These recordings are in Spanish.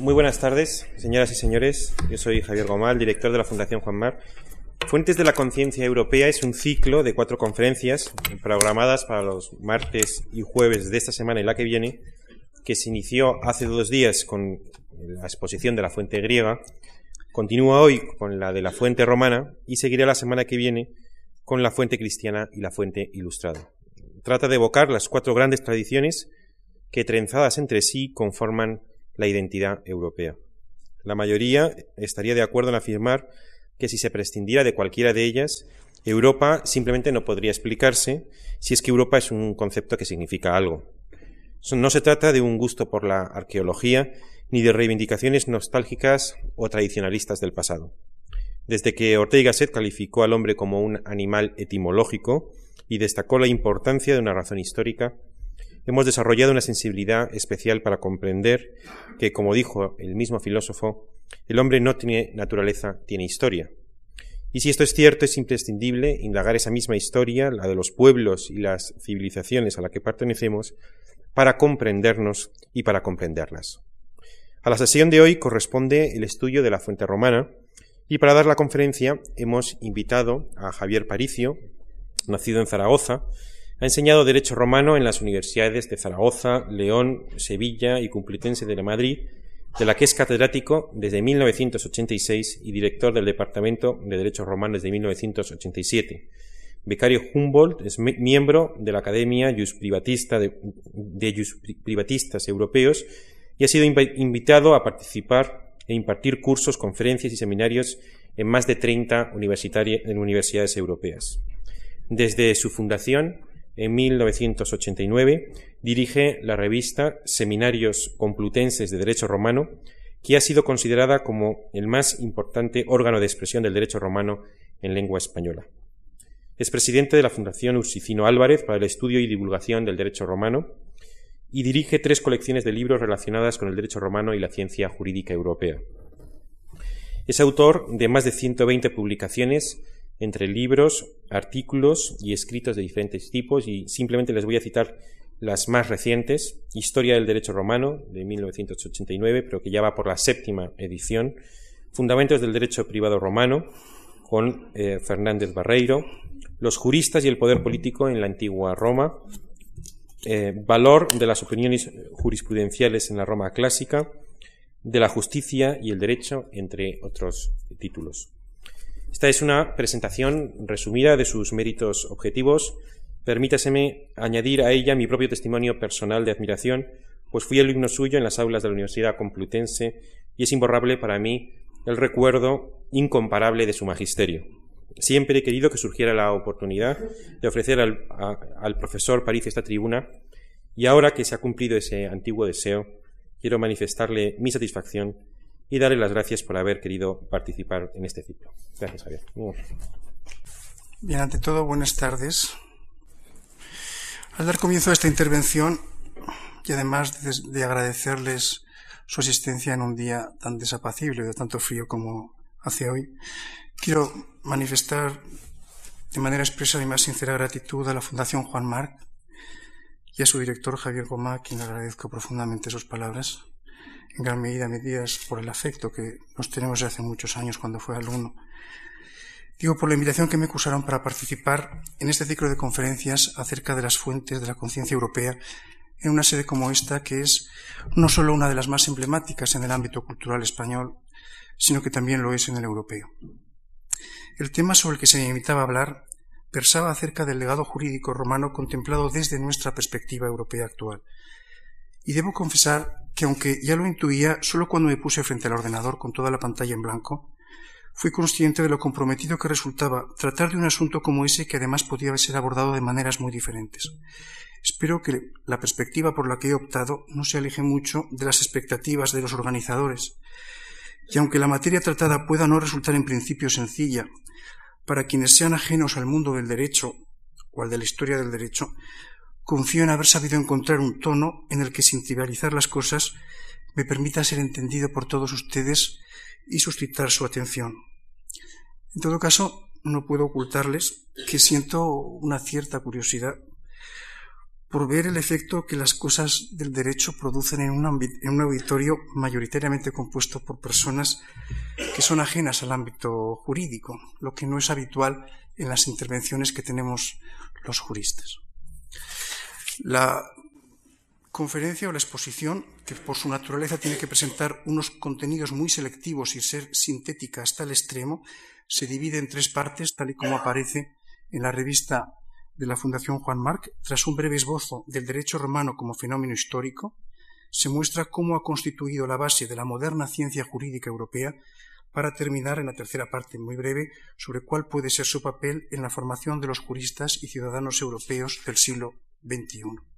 Muy buenas tardes, señoras y señores. Yo soy Javier Gomal, director de la Fundación Juan Mar. Fuentes de la Conciencia Europea es un ciclo de cuatro conferencias programadas para los martes y jueves de esta semana y la que viene, que se inició hace dos días con la exposición de la fuente griega, continúa hoy con la de la fuente romana y seguirá la semana que viene con la fuente cristiana y la fuente ilustrada. Trata de evocar las cuatro grandes tradiciones que trenzadas entre sí conforman la identidad europea. La mayoría estaría de acuerdo en afirmar que si se prescindiera de cualquiera de ellas, Europa simplemente no podría explicarse si es que Europa es un concepto que significa algo. No se trata de un gusto por la arqueología ni de reivindicaciones nostálgicas o tradicionalistas del pasado. Desde que Ortega Gasset calificó al hombre como un animal etimológico y destacó la importancia de una razón histórica, hemos desarrollado una sensibilidad especial para comprender que, como dijo el mismo filósofo, el hombre no tiene naturaleza, tiene historia. Y si esto es cierto, es imprescindible indagar esa misma historia, la de los pueblos y las civilizaciones a la que pertenecemos, para comprendernos y para comprenderlas. A la sesión de hoy corresponde el estudio de la fuente romana, y para dar la conferencia hemos invitado a Javier Paricio, nacido en Zaragoza, ha enseñado Derecho Romano en las universidades de Zaragoza, León, Sevilla y Complutense de Madrid, de la que es catedrático desde 1986 y director del Departamento de Derecho Romano desde 1987. Becario Humboldt es miembro de la Academia Jus Privatista de, Privatistas Europeos y ha sido invitado a participar e impartir cursos, conferencias y seminarios en más de 30 universidades europeas. Desde su fundación, en 1989, dirige la revista Seminarios Complutenses de Derecho Romano, que ha sido considerada como el más importante órgano de expresión del derecho romano en lengua española. Es presidente de la Fundación Ursicino Álvarez para el estudio y divulgación del derecho romano y dirige tres colecciones de libros relacionadas con el derecho romano y la ciencia jurídica europea. Es autor de más de 120 publicaciones entre libros, artículos y escritos de diferentes tipos y simplemente les voy a citar las más recientes, Historia del Derecho Romano de 1989, pero que ya va por la séptima edición, Fundamentos del Derecho Privado Romano con eh, Fernández Barreiro, Los juristas y el poder político en la antigua Roma, eh, Valor de las opiniones jurisprudenciales en la Roma clásica, de la justicia y el derecho, entre otros títulos. Esta es una presentación resumida de sus méritos objetivos. Permítaseme añadir a ella mi propio testimonio personal de admiración, pues fui alumno suyo en las aulas de la Universidad Complutense y es imborrable para mí el recuerdo incomparable de su magisterio. Siempre he querido que surgiera la oportunidad de ofrecer al, al profesor París esta tribuna y ahora que se ha cumplido ese antiguo deseo, quiero manifestarle mi satisfacción y darle las gracias por haber querido participar en este ciclo. Gracias, Javier. Bien, ante todo, buenas tardes. Al dar comienzo a esta intervención, y además de, agradecerles su asistencia en un día tan desapacible, de tanto frío como hace hoy, quiero manifestar de manera expresa mi más sincera gratitud a la Fundación Juan Marc y a su director Javier Goma, a quien agradezco profundamente sus palabras en gran medida medidas por el afecto que nos tenemos desde hace muchos años cuando fue alumno. Digo por la invitación que me acusaron para participar en este ciclo de conferencias acerca de las fuentes de la conciencia europea en una sede como esta, que es no solo una de las más emblemáticas en el ámbito cultural español, sino que también lo es en el europeo. El tema sobre el que se me invitaba a hablar versaba acerca del legado jurídico romano contemplado desde nuestra perspectiva europea actual. Y debo confesar que aunque ya lo intuía solo cuando me puse frente al ordenador con toda la pantalla en blanco, fui consciente de lo comprometido que resultaba tratar de un asunto como ese que además podía ser abordado de maneras muy diferentes. Espero que la perspectiva por la que he optado no se aleje mucho de las expectativas de los organizadores. Y aunque la materia tratada pueda no resultar en principio sencilla, para quienes sean ajenos al mundo del derecho o al de la historia del derecho, confío en haber sabido encontrar un tono en el que, sin trivializar las cosas, me permita ser entendido por todos ustedes y suscitar su atención. En todo caso, no puedo ocultarles que siento una cierta curiosidad por ver el efecto que las cosas del derecho producen en un, auditorio mayoritariamente compuesto por personas que son ajenas al ámbito jurídico, lo que no es habitual en las intervenciones que tenemos los juristas. La conferencia o la exposición, que por su naturaleza tiene que presentar unos contenidos muy selectivos y ser sintética hasta el extremo, se divide en tres partes, tal y como aparece en la revista de la Fundación Juan Marc, tras un breve esbozo del derecho romano como fenómeno histórico, se muestra cómo ha constituido la base de la moderna ciencia jurídica europea para terminar en la tercera parte muy breve sobre cuál puede ser su papel en la formación de los juristas y ciudadanos europeos del siglo XXI.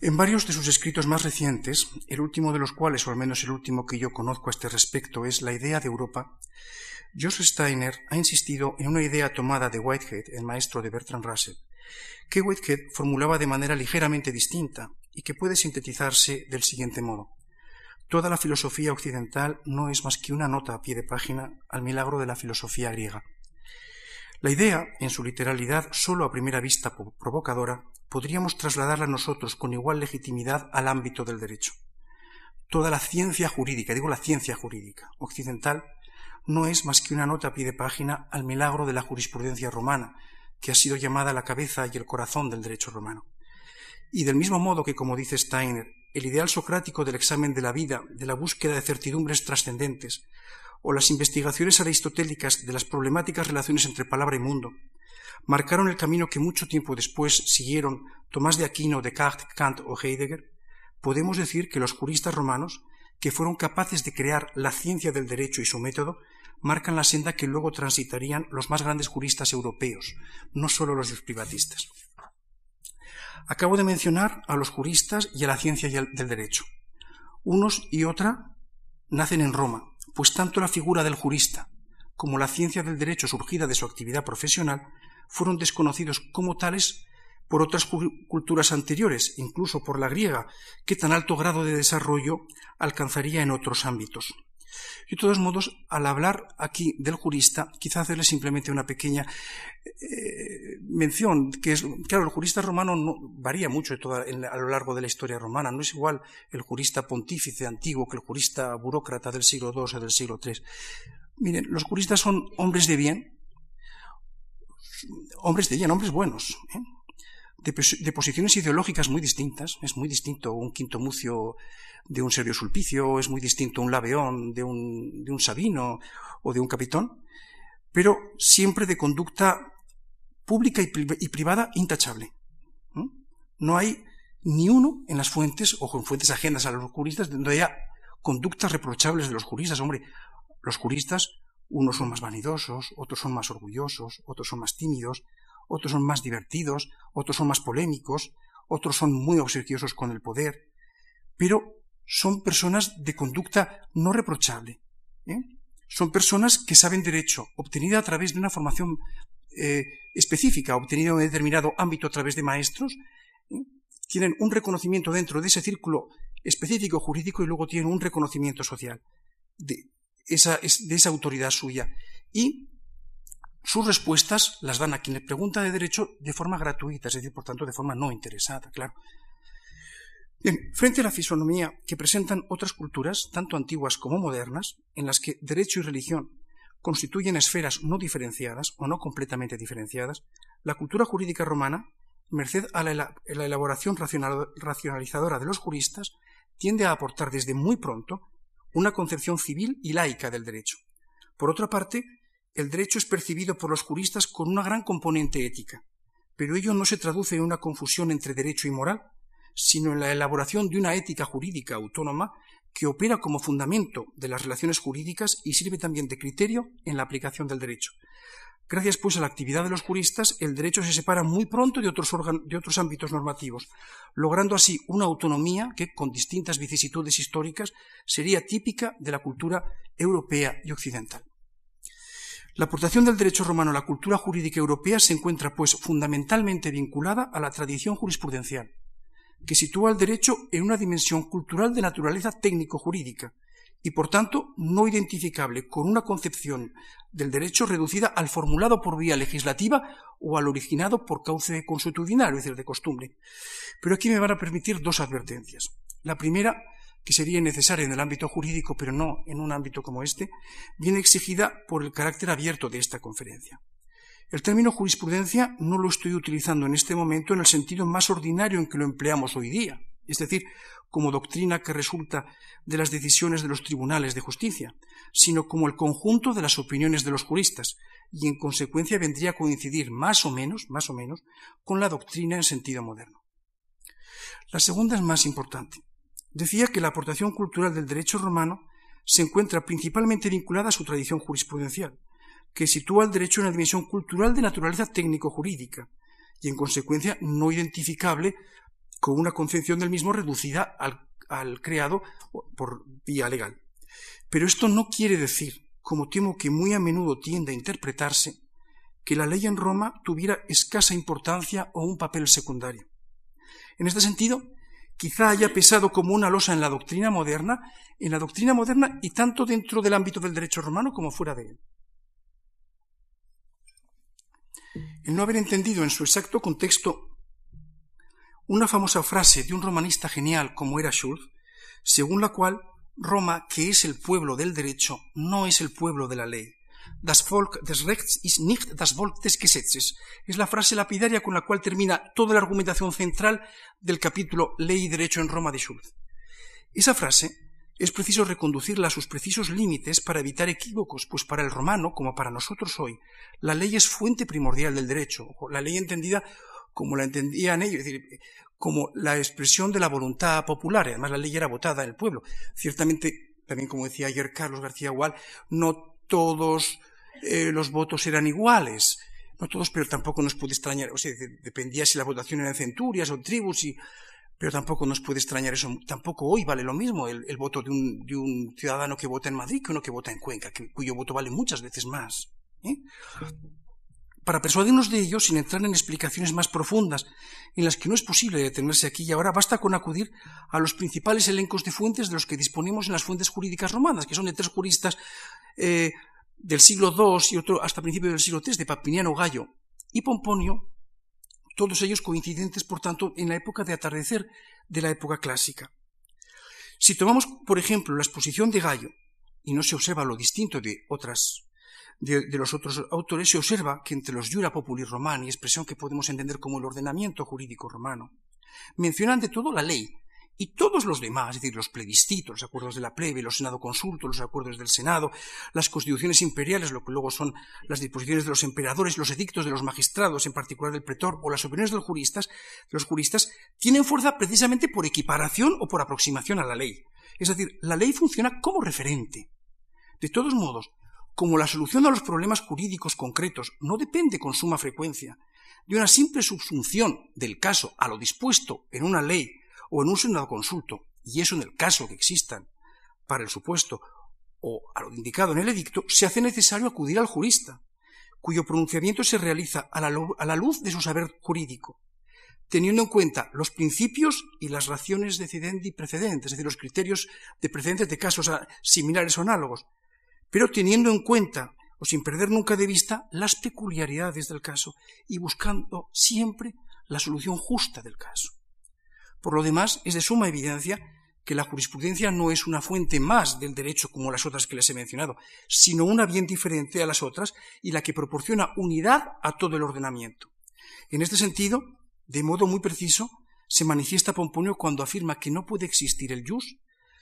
En varios de sus escritos más recientes, el último de los cuales, o al menos el último que yo conozco a este respecto, es La idea de Europa, Joseph Steiner ha insistido en una idea tomada de Whitehead, el maestro de Bertrand Russell, que Whitehead formulaba de manera ligeramente distinta y que puede sintetizarse del siguiente modo. Toda la filosofía occidental no es más que una nota a pie de página al milagro de la filosofía griega. La idea, en su literalidad sólo a primera vista provocadora, podríamos trasladarla nosotros con igual legitimidad al ámbito del derecho. Toda la ciencia jurídica, digo la ciencia jurídica occidental, no es más que una nota a pie de página al milagro de la jurisprudencia romana, que ha sido llamada la cabeza y el corazón del derecho romano. Y del mismo modo que, como dice Steiner, el ideal socrático del examen de la vida, de la búsqueda de certidumbres trascendentes, o las investigaciones aristotélicas de las problemáticas relaciones entre palabra y mundo, marcaron el camino que mucho tiempo después siguieron Tomás de Aquino, Descartes, Kant o Heidegger, podemos decir que los juristas romanos, que fueron capaces de crear la ciencia del derecho y su método, marcan la senda que luego transitarían los más grandes juristas europeos, no solo los privatistas. Acabo de mencionar a los juristas y a la ciencia del derecho. Unos y otra nacen en Roma, pues tanto la figura del jurista como la ciencia del derecho surgida de su actividad profesional fueron desconocidos como tales por otras culturas anteriores, incluso por la griega, que tan alto grado de desarrollo alcanzaría en otros ámbitos. De todos modos, al hablar aquí del jurista, quizá hacerle simplemente una pequeña eh, mención, que es, claro, el jurista romano no, varía mucho a lo largo de la historia romana. No es igual el jurista pontífice antiguo que el jurista burócrata del siglo II o del siglo III. Miren, los juristas son hombres de bien, hombres de bien, hombres buenos. ¿eh? de, posiciones ideológicas muy distintas. Es muy distinto un quinto mucio de un Servio Sulpicio, es muy distinto un Laveón de un, de un Sabino o de un Capitón, pero siempre de conducta pública y, privada intachable. ¿no? hay ni uno en las fuentes, o en fuentes ajenas a los juristas, donde haya conductas reprochables de los juristas. Hombre, los juristas, unos son más vanidosos, otros son más orgullosos, otros son más tímidos, otros son más divertidos, otros son más polémicos, otros son muy obsequiosos con el poder, pero son personas de conducta no reprochable. ¿eh? Son personas que saben derecho, obtenida a través de una formación eh, específica, obtenida en un determinado ámbito a través de maestros, ¿eh? tienen un reconocimiento dentro de ese círculo específico jurídico y luego tienen un reconocimiento social de esa, de esa autoridad suya. Y sus respuestas las dan a quien le pregunta de derecho de forma gratuita, es decir, por tanto, de forma no interesada, claro. Bien, frente a la fisonomía que presentan otras culturas, tanto antiguas como modernas, en las que derecho y religión constituyen esferas no diferenciadas o no completamente diferenciadas, la cultura jurídica romana, merced a la, elaboración racionalizadora de los juristas, tiende a aportar desde muy pronto una concepción civil y laica del derecho. Por otra parte, el derecho es percibido por los juristas con una gran componente ética, pero ello no se traduce en una confusión entre derecho y moral, sino en la elaboración de una ética jurídica autónoma que opera como fundamento de las relaciones jurídicas y sirve también de criterio en la aplicación del derecho. Gracias, pues, a la actividad de los juristas, el derecho se separa muy pronto de otros, de otros ámbitos normativos, logrando así una autonomía que, con distintas vicisitudes históricas, sería típica de la cultura europea y occidental. La aportación del derecho romano a la cultura jurídica europea se encuentra, pues, fundamentalmente vinculada a la tradición jurisprudencial, que sitúa el derecho en una dimensión cultural de naturaleza técnico-jurídica y por tanto no identificable con una concepción del derecho reducida al formulado por vía legislativa o al originado por cauce consuetudinario, es decir, de costumbre. Pero aquí me van a permitir dos advertencias. La primera, que sería necesaria en el ámbito jurídico, pero no en un ámbito como este, viene exigida por el carácter abierto de esta conferencia. El término jurisprudencia no lo estoy utilizando en este momento en el sentido más ordinario en que lo empleamos hoy día, es decir, como doctrina que resulta de las decisiones de los tribunales de justicia, sino como el conjunto de las opiniones de los juristas, y en consecuencia vendría a coincidir más o menos, más o menos, con la doctrina en sentido moderno. La segunda es más importante. Decía que la aportación cultural del derecho romano se encuentra principalmente vinculada a su tradición jurisprudencial, que sitúa el derecho en una dimensión cultural de naturaleza técnico-jurídica y, en consecuencia, no identificable con una concepción del mismo reducida al, al creado por vía legal. Pero esto no quiere decir, como temo que muy a menudo tiende a interpretarse, que la ley en Roma tuviera escasa importancia o un papel secundario. En este sentido, quizá haya pesado como una losa en la doctrina moderna, en la doctrina moderna y tanto dentro del ámbito del derecho romano como fuera de él. El no haber entendido en su exacto contexto una famosa frase de un romanista genial como era Schulz, según la cual Roma, que es el pueblo del derecho, no es el pueblo de la ley. Das Volk des Rechts ist nicht das Volk des Gesetzes. Es la frase lapidaria con la cual termina toda la argumentación central del capítulo Ley y Derecho en Roma de Schulz. Esa frase es preciso reconducirla a sus precisos límites para evitar equívocos, pues para el romano, como para nosotros hoy, la ley es fuente primordial del derecho, la ley entendida como la entendían ellos, es decir, como la expresión de la voluntad popular, además la ley era votada en el pueblo. Ciertamente, también como decía ayer Carlos García Gual, no todos eh, los votos eran iguales, no todos, pero tampoco nos puede extrañar, o sea, dependía si la votación era en centurias o tribus y pero tampoco nos puede extrañar eso. Tampoco hoy vale lo mismo el, voto de un, ciudadano que vota en Madrid que uno que vota en Cuenca, cuyo voto vale muchas veces más. ¿eh? Para persuadirnos de ello, sin entrar en explicaciones más profundas, en las que no es posible detenerse aquí y ahora, basta con acudir a los principales elencos de fuentes de los que disponemos en las fuentes jurídicas romanas, que son de tres juristas eh, del siglo II y otro hasta principios del siglo III, de Papiniano Gallo y Pomponio, todos ellos coincidentes, por tanto, en la época de atardecer de la época clásica. Si tomamos, por ejemplo, la exposición de Gallo, y no se observa lo distinto de otras de, los otros autores, se observa que entre los jura populi romani, expresión que podemos entender como el ordenamiento jurídico romano, mencionan de todo la ley, y todos los demás, es decir, los plebiscitos, los acuerdos de la plebe, los senado consultos, los acuerdos del Senado, las constituciones imperiales, lo que luego son las disposiciones de los emperadores, los edictos de los magistrados, en particular del pretor, o las opiniones de los juristas, los juristas, tienen fuerza precisamente por equiparación o por aproximación a la ley. Es decir, la ley funciona como referente. De todos modos, como la solución a los problemas jurídicos concretos no depende con suma frecuencia de una simple subsunción del caso a lo dispuesto en una ley o en un senado consulto, y eso en el caso que existan para el supuesto o a lo indicado en el edicto, se hace necesario acudir al jurista, cuyo pronunciamiento se realiza a la, luz de su saber jurídico, teniendo en cuenta los principios y las raciones decidendi precedentes, es decir, los criterios de precedentes de casos similares o análogos, pero teniendo en cuenta o sin perder nunca de vista las peculiaridades del caso y buscando siempre la solución justa del caso. Por lo demás, es de suma evidencia que la jurisprudencia no es una fuente más del derecho como las otras que les he mencionado, sino una bien diferente a las otras y la que proporciona unidad a todo el ordenamiento. En este sentido, de modo muy preciso, se manifiesta Pomponio cuando afirma que no puede existir el jus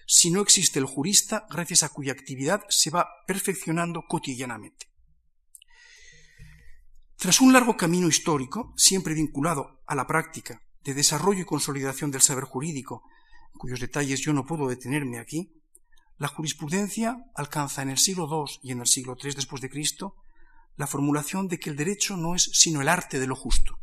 si no existe el jurista gracias a cuya actividad se va perfeccionando cotidianamente. Tras un largo camino histórico, siempre vinculado a la práctica de desarrollo y consolidación del saber jurídico, cuyos detalles yo no puedo detenerme aquí, la jurisprudencia alcanza en el siglo II y en el siglo III después de Cristo la formulación de que el derecho no es sino el arte de lo justo.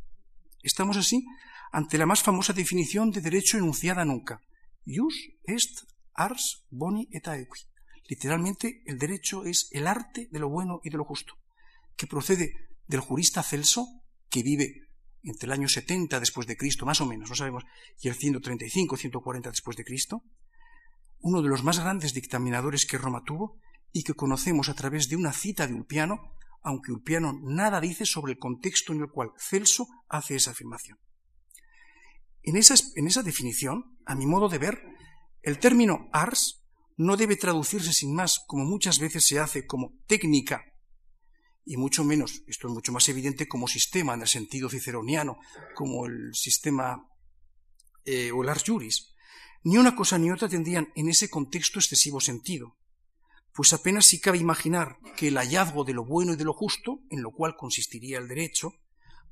Estamos así ante la más famosa definición de derecho enunciada nunca. Ius est ars boni et aequi. Literalmente, el derecho es el arte de lo bueno y de lo justo, que procede del jurista Celso, que vive entre el año 70 después de Cristo, más o menos, no sabemos, y el 135, 140 después de Cristo, uno de los más grandes dictaminadores que Roma tuvo y que conocemos a través de una cita de Ulpiano, aunque Ulpiano nada dice sobre el contexto en el cual Celso hace esa afirmación. En esa, en esa definición, a mi modo de ver, el término ars no debe traducirse sin más, como muchas veces se hace, como técnica, y mucho menos, esto es mucho más evidente, como sistema en el sentido ciceroniano, como el sistema eh, o el juris. Ni una cosa ni otra tendrían en ese contexto excesivo sentido, pues apenas si cabe imaginar que el hallazgo de lo bueno y de lo justo, en lo cual consistiría el derecho,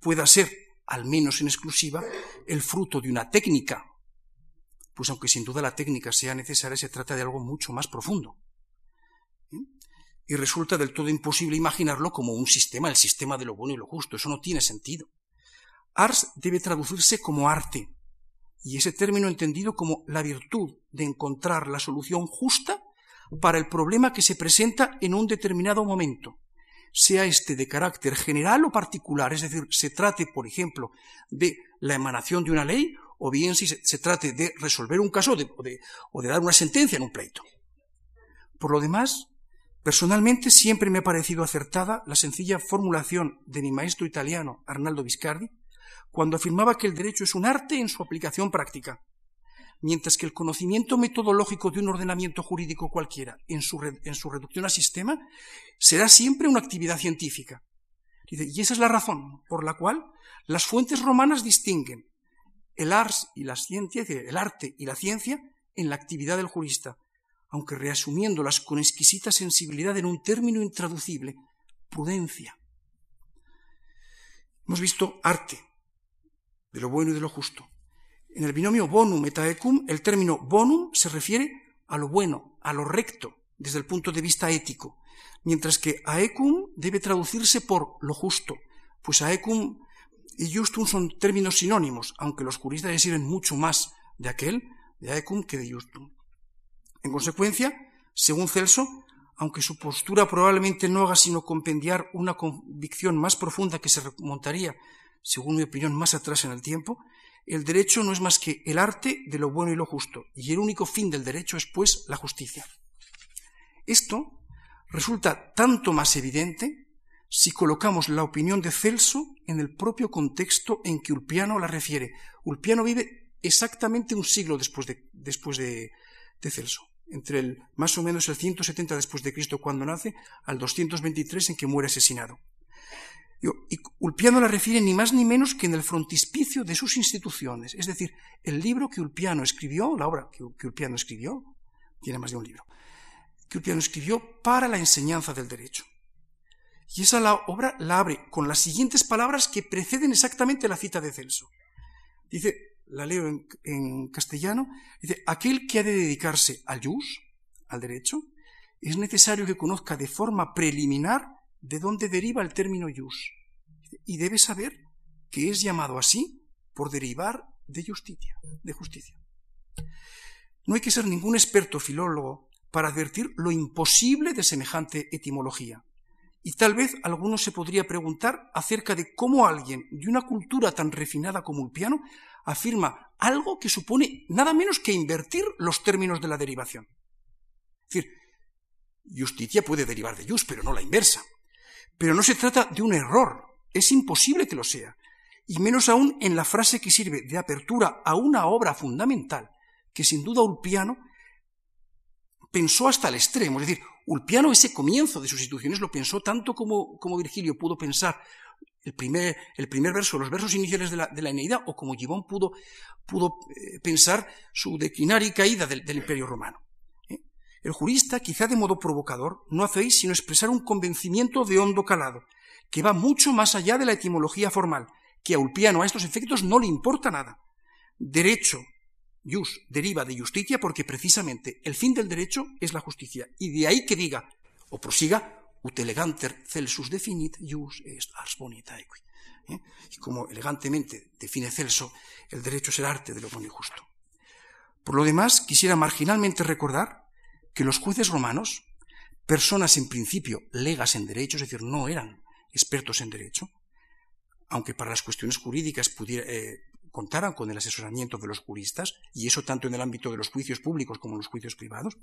pueda ser, al menos en exclusiva, el fruto de una técnica, pues aunque sin duda la técnica sea necesaria, se trata de algo mucho más profundo. Y resulta del todo imposible imaginarlo como un sistema, el sistema de lo bueno y lo justo. Eso no tiene sentido. Ars debe traducirse como arte, y ese término entendido como la virtud de encontrar la solución justa para el problema que se presenta en un determinado momento, sea este de carácter general o particular, es decir, se trate, por ejemplo, de la emanación de una ley o bien si se, trate de resolver un caso o de, o de dar una sentencia en un pleito. Por lo demás, personalmente siempre me ha parecido acertada la sencilla formulación de mi maestro italiano, Arnaldo Viscardi, cuando afirmaba que el derecho es un arte en su aplicación práctica, mientras que el conocimiento metodológico de un ordenamiento jurídico cualquiera en su, reducción a sistema será siempre una actividad científica. Y esa es la razón por la cual las fuentes romanas distinguen el ars y la ciencia, el arte y la ciencia en la actividad del jurista, aunque reasumiéndolas con exquisita sensibilidad en un término intraducible, prudencia. Hemos visto arte, de lo bueno y de lo justo. En el binomio bonum et aecum, el término bonum se refiere a lo bueno, a lo recto, desde el punto de vista ético, mientras que aecum debe traducirse por lo justo, pues aecum y justum son términos sinónimos, aunque los juristas sirven mucho más de aquel, de aecum, que de justum. En consecuencia, según Celso, aunque su postura probablemente no haga sino compendiar una convicción más profunda que se remontaría según mi opinión, más atrás en el tiempo, el derecho no es más que el arte de lo bueno y lo justo, y el único fin del derecho es, pues, la justicia. Esto resulta tanto más evidente si colocamos la opinión de Celso en el propio contexto en que Ulpiano la refiere. Ulpiano vive exactamente un siglo después de, de Celso, entre el más o menos el 170 después de Cristo cuando nace al 223 en que muere asesinado. Y Ulpiano la refiere ni más ni menos que en el frontispicio de sus instituciones, es decir, el libro que Ulpiano escribió, la obra que Ulpiano escribió, tiene más de un libro, que Ulpiano escribió para la enseñanza del derecho. Y esa la obra la abre con las siguientes palabras que preceden exactamente la cita de Celso. Dice, la leo en, castellano, dice, aquel que ha de dedicarse al jus, al derecho, es necesario que conozca de forma preliminar de dónde deriva el término jus. Y debe saber que es llamado así por derivar de justicia, de justicia. No hay que ser ningún experto filólogo para advertir lo imposible de semejante etimología. Y tal vez alguno se podría preguntar acerca de cómo alguien de una cultura tan refinada como el piano afirma algo que supone nada menos que invertir los términos de la derivación. Es decir, justicia puede derivar de jus, pero no la inversa. Pero no se trata de un error, es imposible que lo sea, y menos aún en la frase que sirve de apertura a una obra fundamental, que sin duda Ulpiano pensó hasta el extremo, es decir, Ulpiano ese comienzo de sus instituciones lo pensó tanto como, como Virgilio pudo pensar el primer, el primer verso, los versos iniciales de la, de la Eneida, o como Gibón pudo, pudo eh, pensar su declinar y caída del Imperio Romano. El jurista, quizá de modo provocador, no hacéis sino expresar un convencimiento de hondo calado, que va mucho más allá de la etimología formal, que a Ulpiano a estos efectos no le importa nada. Derecho, jus, deriva de justicia porque precisamente el fin del derecho es la justicia. Y de ahí que diga, o prosiga, ut eleganter celsus definit jus est ars bonita equi. ¿Eh? Y como elegantemente define Celso, el derecho es el arte de lo bueno y justo. Por lo demás, quisiera marginalmente recordar que los jueces romanos, personas en principio legas en derecho, es decir, no eran expertos en derecho, aunque para las cuestiones jurídicas eh, contaran con el asesoramiento de los juristas, y eso tanto en el ámbito de los juicios públicos como en los juicios privados,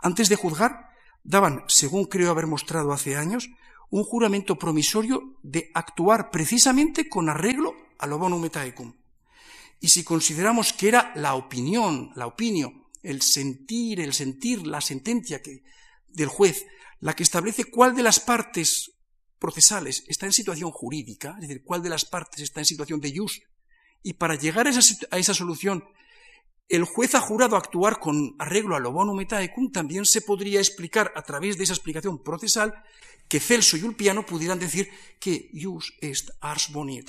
antes de juzgar, daban, según creo haber mostrado hace años, un juramento promisorio de actuar precisamente con arreglo a lo bonum et Y si consideramos que era la opinión, la opinión, el sentir, el sentir, la sentencia que, del juez, la que establece cuál de las partes procesales está en situación jurídica, es decir, cuál de las partes está en situación de jus, y para llegar a esa, solución, el juez ha jurado actuar con arreglo a lo bonum et también se podría explicar a través de esa explicación procesal que Celso y Ulpiano pudieran decir que jus est ars boni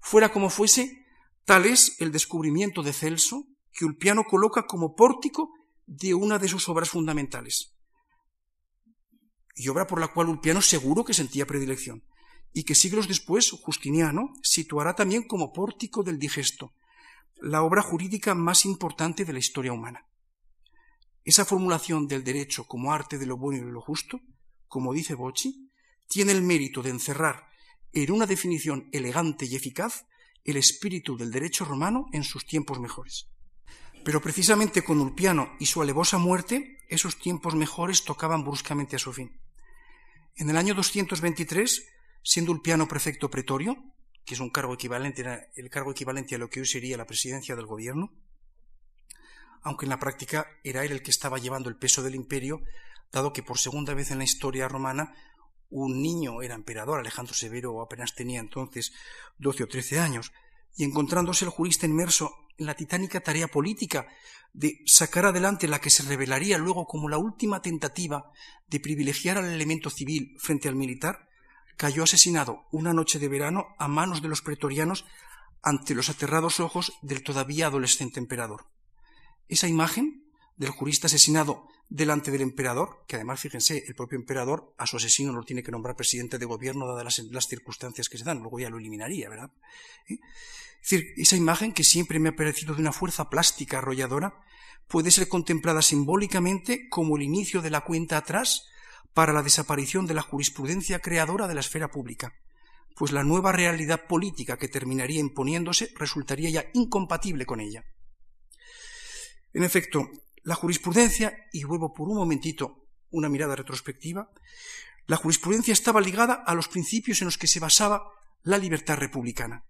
Fuera como fuese, tal es el descubrimiento de Celso que Ulpiano coloca como pórtico de una de sus obras fundamentales, y obra por la cual Ulpiano seguro que sentía predilección, y que siglos después Justiniano situará también como pórtico del digesto, la obra jurídica más importante de la historia humana. Esa formulación del derecho como arte de lo bueno y de lo justo, como dice Bocci, tiene el mérito de encerrar en una definición elegante y eficaz el espíritu del derecho romano en sus tiempos mejores. Pero precisamente con Ulpiano y su alevosa muerte, esos tiempos mejores tocaban bruscamente a su fin. En el año 223, siendo Ulpiano prefecto pretorio, que es un cargo equivalente, el cargo equivalente a lo que hoy sería la presidencia del gobierno, aunque en la práctica era él el que estaba llevando el peso del imperio, dado que por segunda vez en la historia romana un niño era emperador, Alejandro Severo apenas tenía entonces 12 o 13 años, y encontrándose el jurista inmerso en la titánica tarea política de sacar adelante la que se revelaría luego como la última tentativa de privilegiar al elemento civil frente al militar, cayó asesinado una noche de verano a manos de los pretorianos ante los aterrados ojos del todavía adolescente emperador. Esa imagen del jurista asesinado delante del emperador, que además, fíjense, el propio emperador a su asesino no tiene que nombrar presidente de gobierno dadas las, circunstancias que se dan, luego ya lo eliminaría, ¿verdad? ¿Eh? Es decir, esa imagen que siempre me ha parecido de una fuerza plástica arrolladora, puede ser contemplada simbólicamente como el inicio de la cuenta atrás para la desaparición de la jurisprudencia creadora de la esfera pública, pues la nueva realidad política que terminaría imponiéndose resultaría ya incompatible con ella. En efecto, la jurisprudencia, y vuelvo por un momentito una mirada retrospectiva, la jurisprudencia estaba ligada a los principios en los que se basaba la libertad republicana.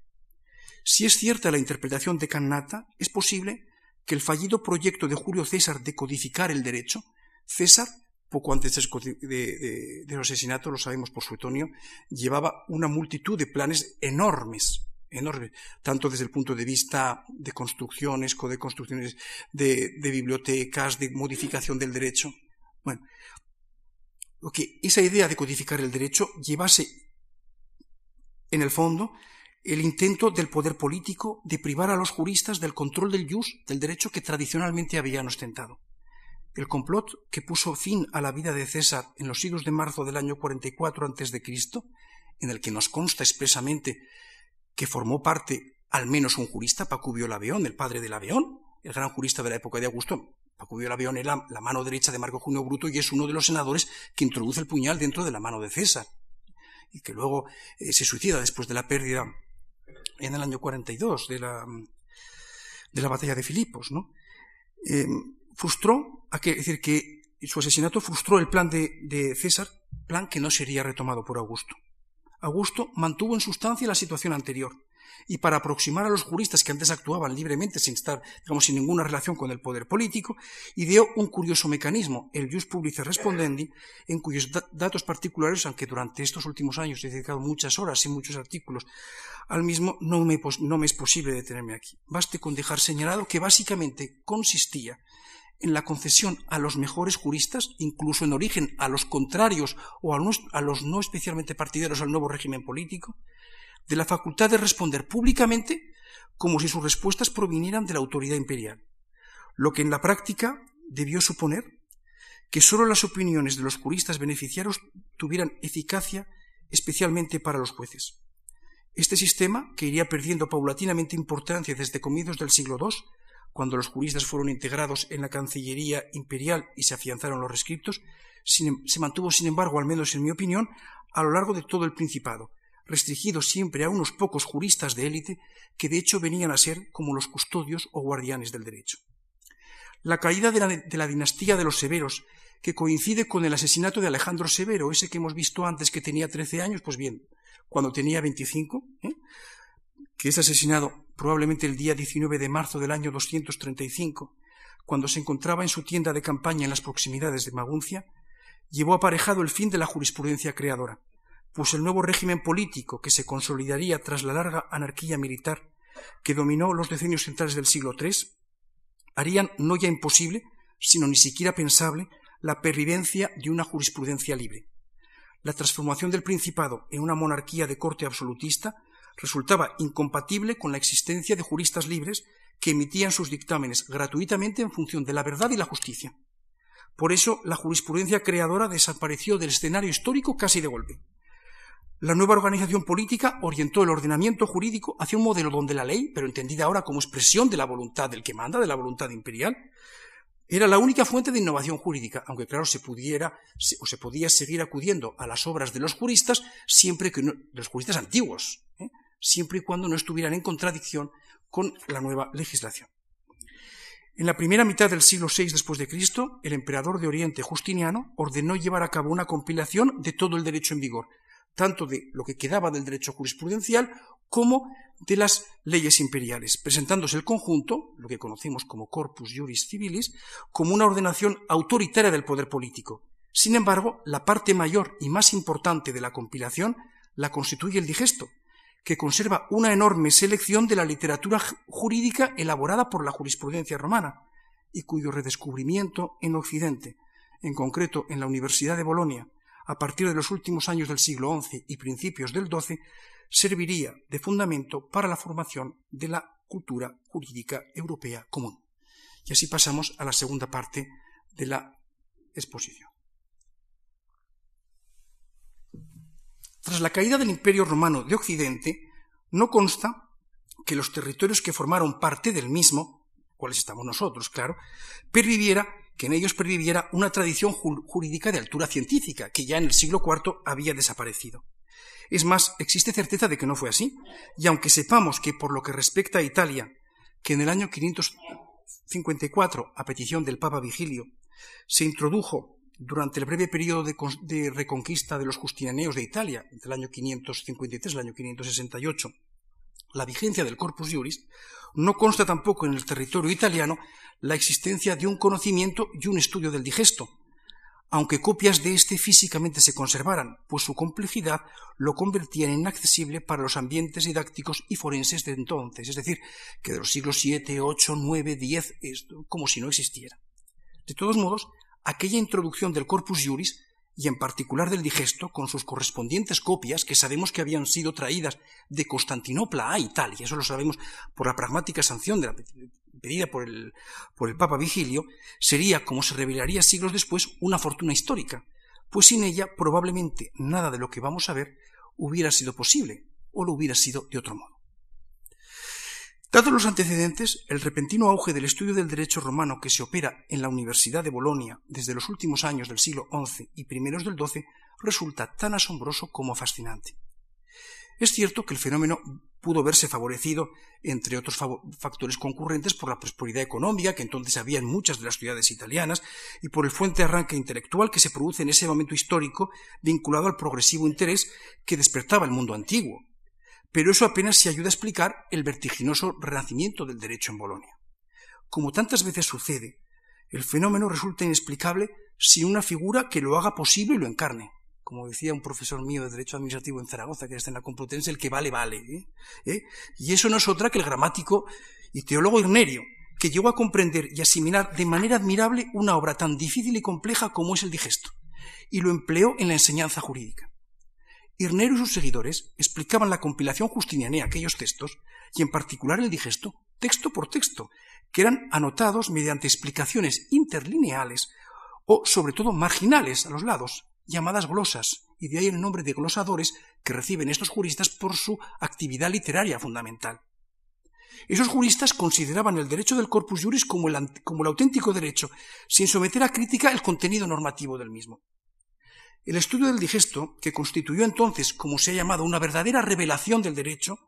Si es cierta la interpretación de Cannata, es posible que el fallido proyecto de Julio César de codificar el derecho, César, poco antes de, su asesinato, lo sabemos por Suetonio, llevaba una multitud de planes enormes enorme, tanto desde el punto de vista de construcciones, de construcciones de, bibliotecas, de modificación del derecho. Bueno, lo que esa idea de codificar el derecho llevase en el fondo el intento del poder político de privar a los juristas del control del jus, del derecho que tradicionalmente habían ostentado. El complot que puso fin a la vida de César en los siglos de marzo del año 44 a.C., en el que nos consta expresamente que formó parte al menos un jurista, Pacubio Laveón, el padre de Laveón, el gran jurista de la época de Augusto. Pacubio Laveón era la mano derecha de Marco Junio Bruto y es uno de los senadores que introduce el puñal dentro de la mano de César y que luego eh, se suicida después de la pérdida en el año 42 de la, de la batalla de Filipos. ¿no? Em, frustró, es decir, que su asesinato frustró el plan de, de César, plan que no sería retomado por Augusto. Augusto mantuvo en sustancia la situación anterior, y para aproximar a los juristas que antes actuaban libremente sin estar, digamos, sin ninguna relación con el poder político, ideó un curioso mecanismo, el jus publice respondendi, en cuyos datos particulares, aunque durante estos últimos años he dedicado muchas horas y muchos artículos al mismo, no me, no me es posible detenerme aquí. Baste con dejar señalado que básicamente consistía en la concesión a los mejores juristas, incluso en origen a los contrarios o a los, no especialmente partidarios al nuevo régimen político, de la facultad de responder públicamente como si sus respuestas provinieran de la autoridad imperial, lo que en la práctica debió suponer que sólo las opiniones de los juristas beneficiarios tuvieran eficacia especialmente para los jueces. Este sistema, que iría perdiendo paulatinamente importancia desde comienzos del siglo II, cuando los juristas fueron integrados en la Cancillería imperial y se afianzaron los rescriptos, em, se mantuvo, sin embargo, al menos en mi opinión, a lo largo de todo el Principado, restringido siempre a unos pocos juristas de élite que de hecho venían a ser como los custodios o guardianes del derecho. La caída de la, dinastía de los severos, que coincide con el asesinato de Alejandro Severo, ese que hemos visto antes que tenía 13 años, pues bien, cuando tenía 25, ¿eh? Que es asesinado probablemente el día 19 de marzo del año 235, cuando se encontraba en su tienda de campaña en las proximidades de Maguncia, llevó aparejado el fin de la jurisprudencia creadora, pues el nuevo régimen político que se consolidaría tras la larga anarquía militar que dominó los decenios centrales del siglo III, harían no ya imposible, sino ni siquiera pensable, la pervivencia de una jurisprudencia libre. La transformación del Principado en una monarquía de corte absolutista resultaba incompatible con la existencia de juristas libres que emitían sus dictámenes gratuitamente en función de la verdad y la justicia. Por eso la jurisprudencia creadora desapareció del escenario histórico casi de golpe. La nueva organización política orientó el ordenamiento jurídico hacia un modelo donde la ley, pero entendida ahora como expresión de la voluntad del que manda, de la voluntad imperial, era la única fuente de innovación jurídica, aunque claro se pudiera o se podía seguir acudiendo a las obras de los juristas siempre que no, los juristas antiguos, ¿eh? Siempre y cuando no estuvieran en contradicción con la nueva legislación. En la primera mitad del siglo VI después de Cristo, el emperador de Oriente Justiniano ordenó llevar a cabo una compilación de todo el derecho en vigor, tanto de lo que quedaba del derecho jurisprudencial como de las leyes imperiales, presentándose el conjunto, lo que conocemos como corpus juris civilis, como una ordenación autoritaria del poder político. Sin embargo, la parte mayor y más importante de la compilación la constituye el digesto, que conserva una enorme selección de la literatura jurídica elaborada por la jurisprudencia romana y cuyo redescubrimiento en Occidente, en concreto en la Universidad de Bolonia, a partir de los últimos años del siglo XI y principios del XII, serviría de fundamento para la formación de la cultura jurídica europea común. Y así pasamos a la segunda parte de la exposición. Tras la caída del Imperio Romano de Occidente, no consta que los territorios que formaron parte del mismo, cuales estamos nosotros, claro, perviviera, que en ellos perviviera una tradición jurídica de altura científica, que ya en el siglo IV había desaparecido. Es más, existe certeza de que no fue así, y aunque sepamos que por lo que respecta a Italia, que en el año 554, a petición del Papa Vigilio, se introdujo durante el breve periodo de, reconquista de los justinianeos de Italia, entre el año 553 y el año 568, la vigencia del Corpus Juris, no consta tampoco en el territorio italiano la existencia de un conocimiento y un estudio del digesto, aunque copias de éste físicamente se conservaran, pues su complejidad lo convertía en inaccesible para los ambientes didácticos y forenses de entonces, es decir, que de los siglos VII, VIII, IX, X, como si no existiera. De todos modos, aquella introducción del corpus juris y en particular del digesto, con sus correspondientes copias, que sabemos que habían sido traídas de Constantinopla a Italia, eso lo sabemos por la pragmática sanción de la, pedida por el, por el Papa Vigilio, sería, como se revelaría siglos después, una fortuna histórica, pues sin ella probablemente nada de lo que vamos a ver hubiera sido posible, o lo hubiera sido de otro modo. Dados los antecedentes, el repentino auge del estudio del derecho romano que se opera en la Universidad de Bolonia desde los últimos años del siglo XI y primeros del XII resulta tan asombroso como fascinante. Es cierto que el fenómeno pudo verse favorecido, entre otros factores concurrentes, por la prosperidad económica que entonces había en muchas de las ciudades italianas y por el fuente arranque intelectual que se produce en ese momento histórico vinculado al progresivo interés que despertaba el mundo antiguo, pero eso apenas se ayuda a explicar el vertiginoso renacimiento del derecho en Bolonia. Como tantas veces sucede, el fenómeno resulta inexplicable sin una figura que lo haga posible y lo encarne. Como decía un profesor mío de Derecho Administrativo en Zaragoza, que está en la Complutense, el que vale, vale. ¿eh? ¿Eh? Y eso no es otra que el gramático y teólogo Irnerio, que llegó a comprender y asimilar de manera admirable una obra tan difícil y compleja como es el digesto, y lo empleó en la enseñanza jurídica. Irnero y sus seguidores explicaban la compilación justinianea, aquellos textos, y en particular el digesto, texto por texto, que eran anotados mediante explicaciones interlineales o sobre todo marginales a los lados, llamadas glosas, y de ahí el nombre de glosadores que reciben estos juristas por su actividad literaria fundamental. Esos juristas consideraban el derecho del corpus juris como el, como el auténtico derecho, sin someter a crítica el contenido normativo del mismo. El estudio del digesto, que constituyó entonces, como se ha llamado, una verdadera revelación del derecho,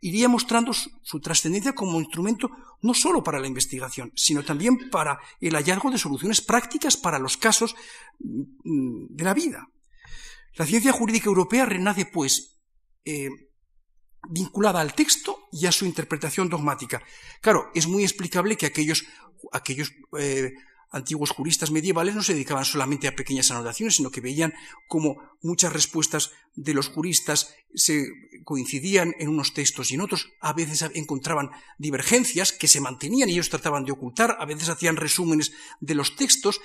iría mostrando su, trascendencia como instrumento no solo para la investigación, sino también para el hallazgo de soluciones prácticas para los casos mm, de la vida. La ciencia jurídica europea renace, pues, eh, vinculada al texto y a su interpretación dogmática. Claro, es muy explicable que aquellos, aquellos eh, antiguos juristas medievales no se dedicaban solamente a pequeñas anotaciones, sino que veían como muchas respuestas de los juristas se coincidían en unos textos y en otros, a veces encontraban divergencias que se mantenían y ellos trataban de ocultar, a veces hacían resúmenes de los textos,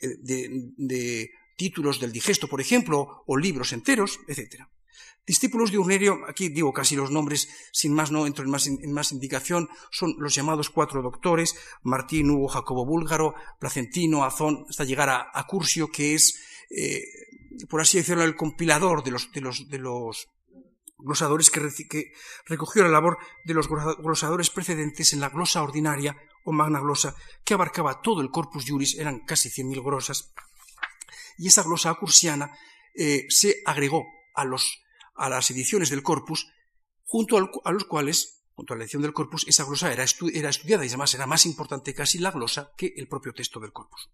eh, de, títulos del digesto, por ejemplo, o libros enteros, etc. Discípulos de Urnerio, aquí digo casi los nombres, sin más no entro en más, en más indicación, son los llamados cuatro doctores, Martín, Hugo, Jacobo Búlgaro, Placentino, Azón, hasta llegar a, Cursio, que es, eh, por así decirlo, el compilador de los, de los, glosadores que, recogió la labor de los glosadores precedentes en la glosa ordinaria o magna glosa, que abarcaba todo el corpus juris, eran casi 100.000 glosas, y esa glosa cursiana eh, se agregó a los a las ediciones del corpus, junto a los cuales, junto a la edición del corpus, esa glosa era, era estudiada y además era más importante casi la glosa que el propio texto del corpus.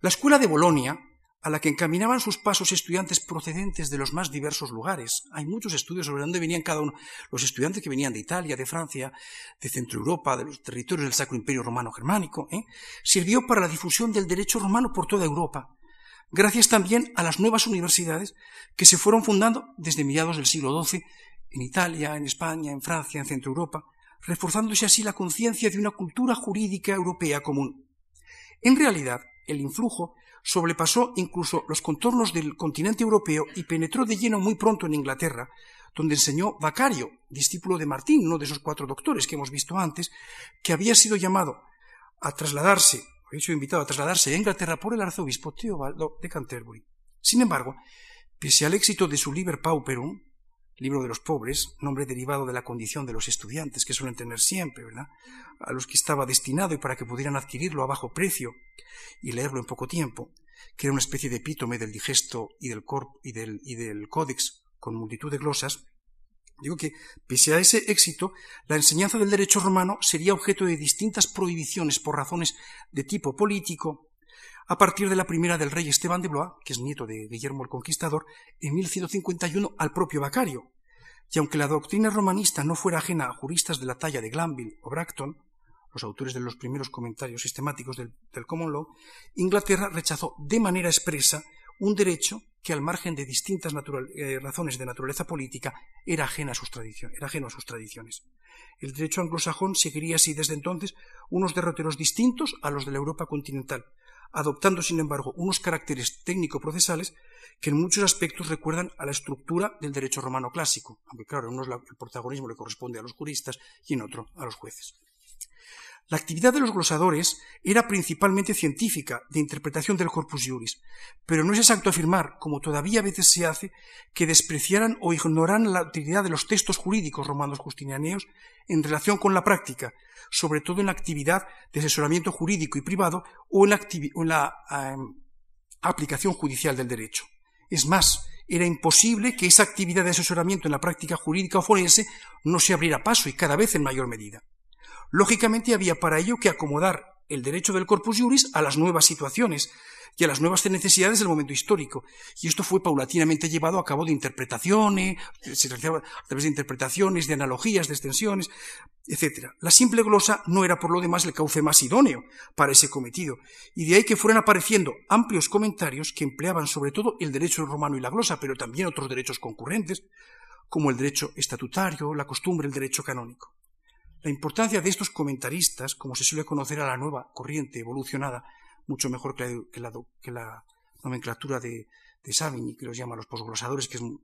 La escuela de Bolonia, a la que encaminaban sus pasos estudiantes procedentes de los más diversos lugares. Hay muchos estudios sobre dónde venían cada uno, los estudiantes que venían de Italia, de Francia, de Centro Europa, de los territorios del Sacro Imperio Romano Germánico, ¿eh? sirvió para la difusión del derecho romano por toda Europa, gracias también a las nuevas universidades que se fueron fundando desde mediados del siglo XII en Italia, en España, en Francia, en Centro Europa, reforzándose así la conciencia de una cultura jurídica europea común. En realidad, el influjo sobrepasó incluso los contornos del continente europeo y penetró de lleno muy pronto en Inglaterra, donde enseñó Vacario, discípulo de Martín, uno de esos cuatro doctores que hemos visto antes, que había sido llamado a trasladarse había sido invitado a trasladarse a Inglaterra por el arzobispo Teobaldo de Canterbury. Sin embargo, pese al éxito de su Liber Pauperum, libro de los pobres, nombre derivado de la condición de los estudiantes que suelen tener siempre, ¿verdad? A los que estaba destinado y para que pudieran adquirirlo a bajo precio y leerlo en poco tiempo, que era una especie de epítome del digesto y del, corp y del, y del códex con multitud de glosas, Digo que, pese a ese éxito, la enseñanza del derecho romano sería objeto de distintas prohibiciones por razones de tipo político, a partir de la primera del rey Esteban de Blois, que es nieto de Guillermo el Conquistador, en 1151 al propio Bacario. Y aunque la doctrina romanista no fuera ajena a juristas de la talla de Glanville o Bracton, los autores de los primeros comentarios sistemáticos del, del Common Law, Inglaterra rechazó de manera expresa un derecho que al margen de distintas eh, razones de naturaleza política era ajeno a sus tradiciones. El derecho anglosajón seguiría así desde entonces unos derroteros distintos a los de la Europa continental, adoptando sin embargo unos caracteres técnico-procesales que en muchos aspectos recuerdan a la estructura del derecho romano clásico, aunque claro, en uno el protagonismo le corresponde a los juristas y en otro a los jueces. La actividad de los glosadores era principalmente científica, de interpretación del corpus juris, pero no es exacto afirmar, como todavía a veces se hace, que despreciaran o ignoraran la utilidad de los textos jurídicos romanos justinianeos en relación con la práctica, sobre todo en la actividad de asesoramiento jurídico y privado o en la, em, aplicación judicial del derecho. Es más, era imposible que esa actividad de asesoramiento en la práctica jurídica o forense no se abriera paso y cada vez en mayor medida. Lógicamente había para ello que acomodar el derecho del corpus juris a las nuevas situaciones y a las nuevas necesidades del momento histórico. Y esto fue paulatinamente llevado a cabo de interpretaciones, se realizaba a través de interpretaciones, de analogías, de extensiones, etc. La simple glosa no era por lo demás el cauce más idóneo para ese cometido, y de ahí que fueran apareciendo amplios comentarios que empleaban sobre todo el derecho romano y la glosa, pero también otros derechos concurrentes, como el derecho estatutario, la costumbre, el derecho canónico. La importancia de estos comentaristas, como se suele conocer a la nueva corriente evolucionada, mucho mejor que la, nomenclatura de, de Savigny, que los llama los posglosadores, que es en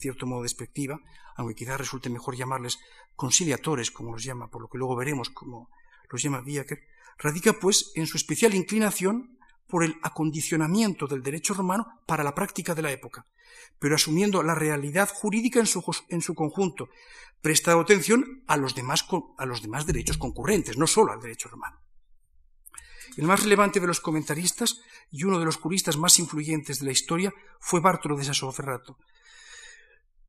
cierto modo despectiva, aunque quizás resulte mejor llamarles conciliatores, como los llama, por lo que luego veremos como los llama Viaker, radica pues en su especial inclinación por el acondicionamiento del derecho romano para la práctica de la época, pero asumiendo la realidad jurídica en su, conjunto, prestando atención a los, demás, derechos concurrentes, no solo al derecho romano. El más relevante de los comentaristas y uno de los juristas más influyentes de la historia fue Bartolo de Sassoferrato.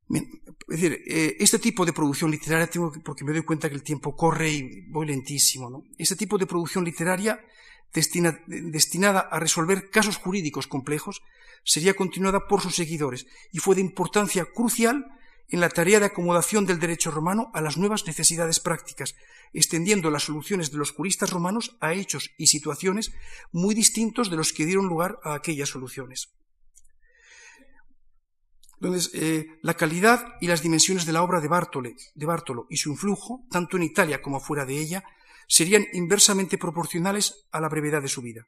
Es decir, eh, este tipo de producción literaria, tengo porque me doy cuenta que el tiempo corre y voy lentísimo, ¿no? Este tipo de producción literaria destinada a resolver casos jurídicos complejos sería continuada por sus seguidores y fue de importancia crucial en la tarea de acomodación del derecho romano a las nuevas necesidades prácticas, extendiendo las soluciones de los juristas romanos a hechos y situaciones muy distintos de los que dieron lugar a aquellas soluciones. Entonces, eh, la calidad y las dimensiones de la obra de, de Bartolo y su influjo, tanto en Italia como fuera de ella, serían inversamente proporcionales a la brevedad de su vida.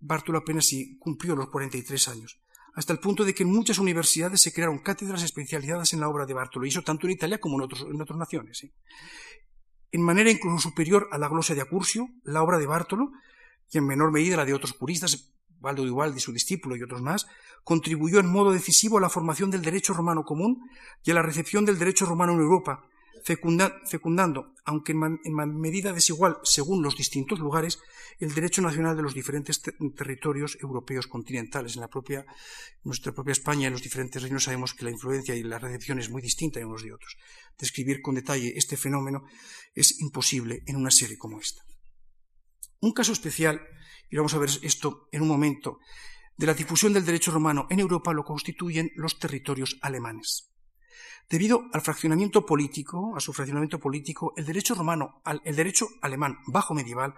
Bartolo apenas si cumplió los 43 años hasta el punto de que en muchas universidades se crearon cátedras especializadas en la obra de Bartolo, y eso tanto en Italia como en, otras naciones. En manera incluso superior a la glosa de Acursio, la obra de Bartolo, y en menor medida la de otros juristas, Valdo de Ubaldi, su discípulo y otros más, contribuyó en modo decisivo a la formación del derecho romano común y a la recepción del derecho romano en Europa, fecundando, aunque en, medida desigual según los distintos lugares, el derecho nacional de los diferentes territorios europeos continentales. En la propia, nuestra propia España, en los diferentes reinos, sabemos que la influencia y la recepción es muy distinta en unos de otros. Describir con detalle este fenómeno es imposible en una serie como esta. Un caso especial, y vamos a ver esto en un momento, de la difusión del derecho romano en Europa lo constituyen los territorios alemanes. Debido al fraccionamiento político, a su fraccionamiento político, el derecho romano, el derecho alemán bajo medieval,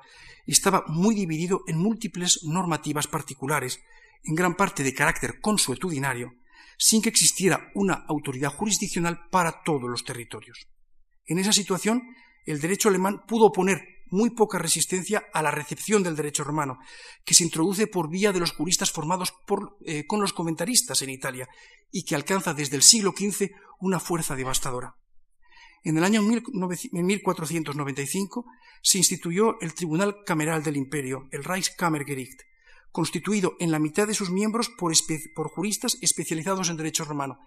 estaba muy dividido en múltiples normativas particulares, en gran parte de carácter consuetudinario, sin que existiera una autoridad jurisdiccional para todos los territorios. En esa situación, el derecho alemán pudo oponer muy poca resistencia a la recepción del derecho romano, que se introduce por vía de los juristas formados eh, con los comentaristas en Italia y que alcanza desde el siglo XV una fuerza devastadora. En el año 1495 se instituyó el Tribunal Cameral del Imperio, el Reichskammergericht, constituido en la mitad de sus miembros por, por juristas especializados en derecho romano,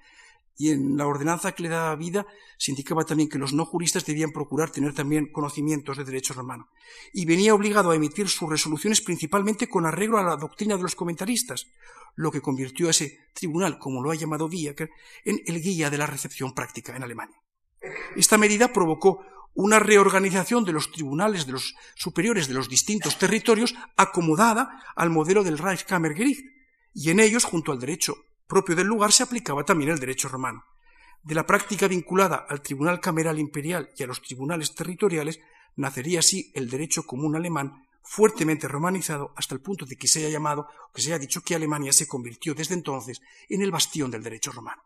y en la ordenanza que le daba vida se indicaba también que los no juristas debían procurar tener también conocimientos de derecho romano. Y venía obligado a emitir sus resoluciones principalmente con arreglo a la doctrina de los comentaristas, lo que convirtió a ese tribunal, como lo ha llamado Wiecker, en el guía de la recepción práctica en Alemania. Esta medida provocó una reorganización de los tribunales de los superiores de los distintos territorios acomodada al modelo del Reichskammergericht, y en ellos, junto al derecho propio del lugar se aplicaba también el derecho romano. De la práctica vinculada al Tribunal Cameral Imperial y a los tribunales territoriales nacería así el derecho común alemán fuertemente romanizado hasta el punto de que se haya llamado, que se haya dicho que Alemania se convirtió desde entonces en el bastión del derecho romano.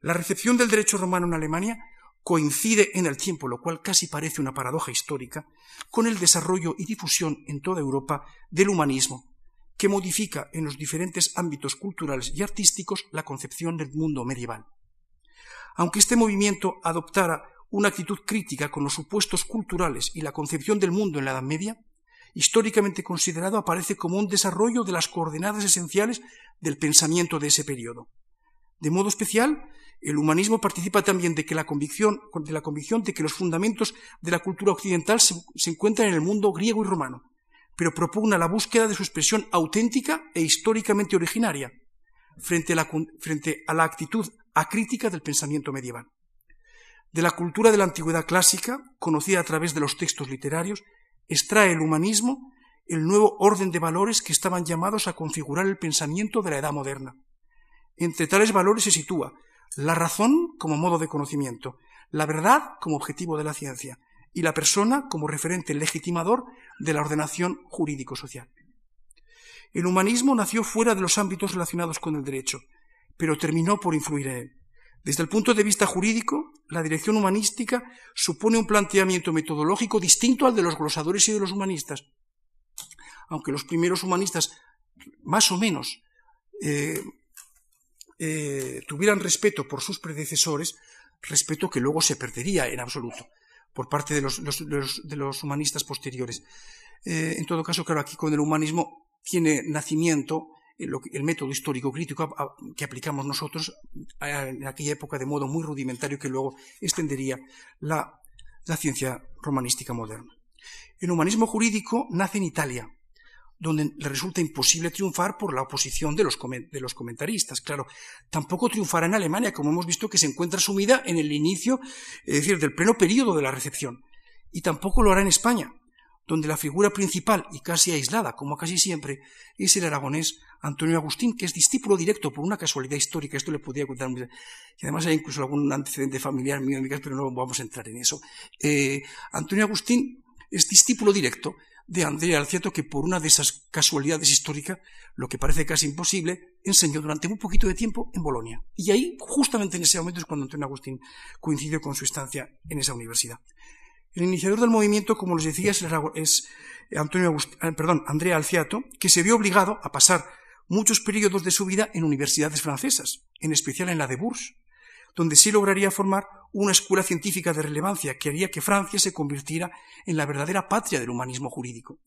La recepción del derecho romano en Alemania coincide en el tiempo, lo cual casi parece una paradoja histórica, con el desarrollo y difusión en toda Europa del humanismo, que modifica en los diferentes ámbitos culturales y artísticos la concepción del mundo medieval. Aunque este movimiento adoptara una actitud crítica con los supuestos culturales y la concepción del mundo en la Edad Media, históricamente considerado aparece como un desarrollo de las coordenadas esenciales del pensamiento de ese periodo. De modo especial, el humanismo participa también de, que la convicción, de la convicción de que los fundamentos de la cultura occidental se encuentran en el mundo griego y romano, pero propugna la búsqueda de su expresión auténtica e históricamente originaria frente a la, frente a la actitud acrítica del pensamiento medieval. De la cultura de la antigüedad clásica, conocida a través de los textos literarios, extrae el humanismo el nuevo orden de valores que estaban llamados a configurar el pensamiento de la edad moderna. Entre tales valores se sitúa la razón como modo de conocimiento, la verdad como objetivo de la ciencia, y la persona como referente legitimador de la ordenación jurídico-social. El humanismo nació fuera de los ámbitos relacionados con el derecho, pero terminó por influir en él. Desde el punto de vista jurídico, la dirección humanística supone un planteamiento metodológico distinto al de los glosadores y de los humanistas. Aunque los primeros humanistas, más o menos, eh, eh, tuvieran respeto por sus predecesores, respeto que luego se perdería en absoluto por parte de los, humanistas posteriores. Eh, en todo caso, claro, aquí con el humanismo tiene nacimiento el, método histórico crítico que aplicamos nosotros en aquella época de modo muy rudimentario que luego extendería la, ciencia romanística moderna. El humanismo jurídico nace en Italia, donde le resulta imposible triunfar por la oposición de los, de los, comentaristas. Claro, tampoco triunfará en Alemania, como hemos visto que se encuentra sumida en el inicio, es decir, del pleno periodo de la recepción. Y tampoco lo hará en España, donde la figura principal y casi aislada, como casi siempre, es el aragonés Antonio Agustín, que es discípulo directo por una casualidad histórica, esto le podría contar, y además hay incluso algún antecedente familiar mío, pero no vamos a entrar en eso. Eh, Antonio Agustín es discípulo directo de Andrea Alciato, que por una de esas casualidades históricas, lo que parece casi imposible, enseñó durante un poquito de tiempo en Bolonia. Y ahí, justamente en ese momento, es cuando Antonio Agustín coincidió con su estancia en esa universidad. El iniciador del movimiento, como les decía, es Antonio eh, perdón, Andrea Alciato, que se vio obligado a pasar muchos periodos de su vida en universidades francesas, en especial en la de Bourges, donde sí lograría formar una escuela científica de relevancia que haría que Francia se convirtiera en la verdadera patria del humanismo jurídico.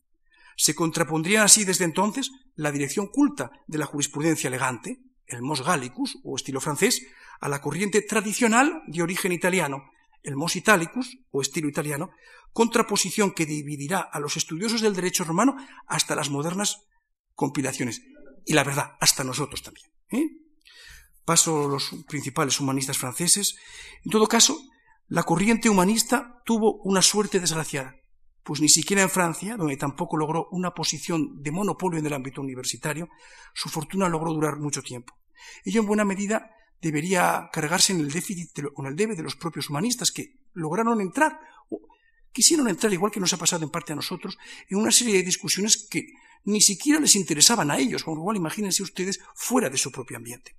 Se contrapondría así desde entonces la dirección culta de la jurisprudencia elegante, el mos gallicus o estilo francés, a la corriente tradicional de origen italiano, el mos italicus o estilo italiano, contraposición que dividirá a los estudiosos del derecho romano hasta las modernas compilaciones. Y la verdad, hasta nosotros también. ¿eh? Paso los principales humanistas franceses. En todo caso, la corriente humanista tuvo una suerte desgraciada, pues ni siquiera en Francia, donde tampoco logró una posición de monopolio en el ámbito universitario, su fortuna logró durar mucho tiempo. Ello en buena medida debería cargarse en el déficit o en el debe de los propios humanistas que lograron entrar o quisieron entrar igual que nos ha pasado en parte a nosotros en una serie de discusiones que ni siquiera les interesaban a ellos, con lo cual imagínense ustedes fuera de su propio ambiente.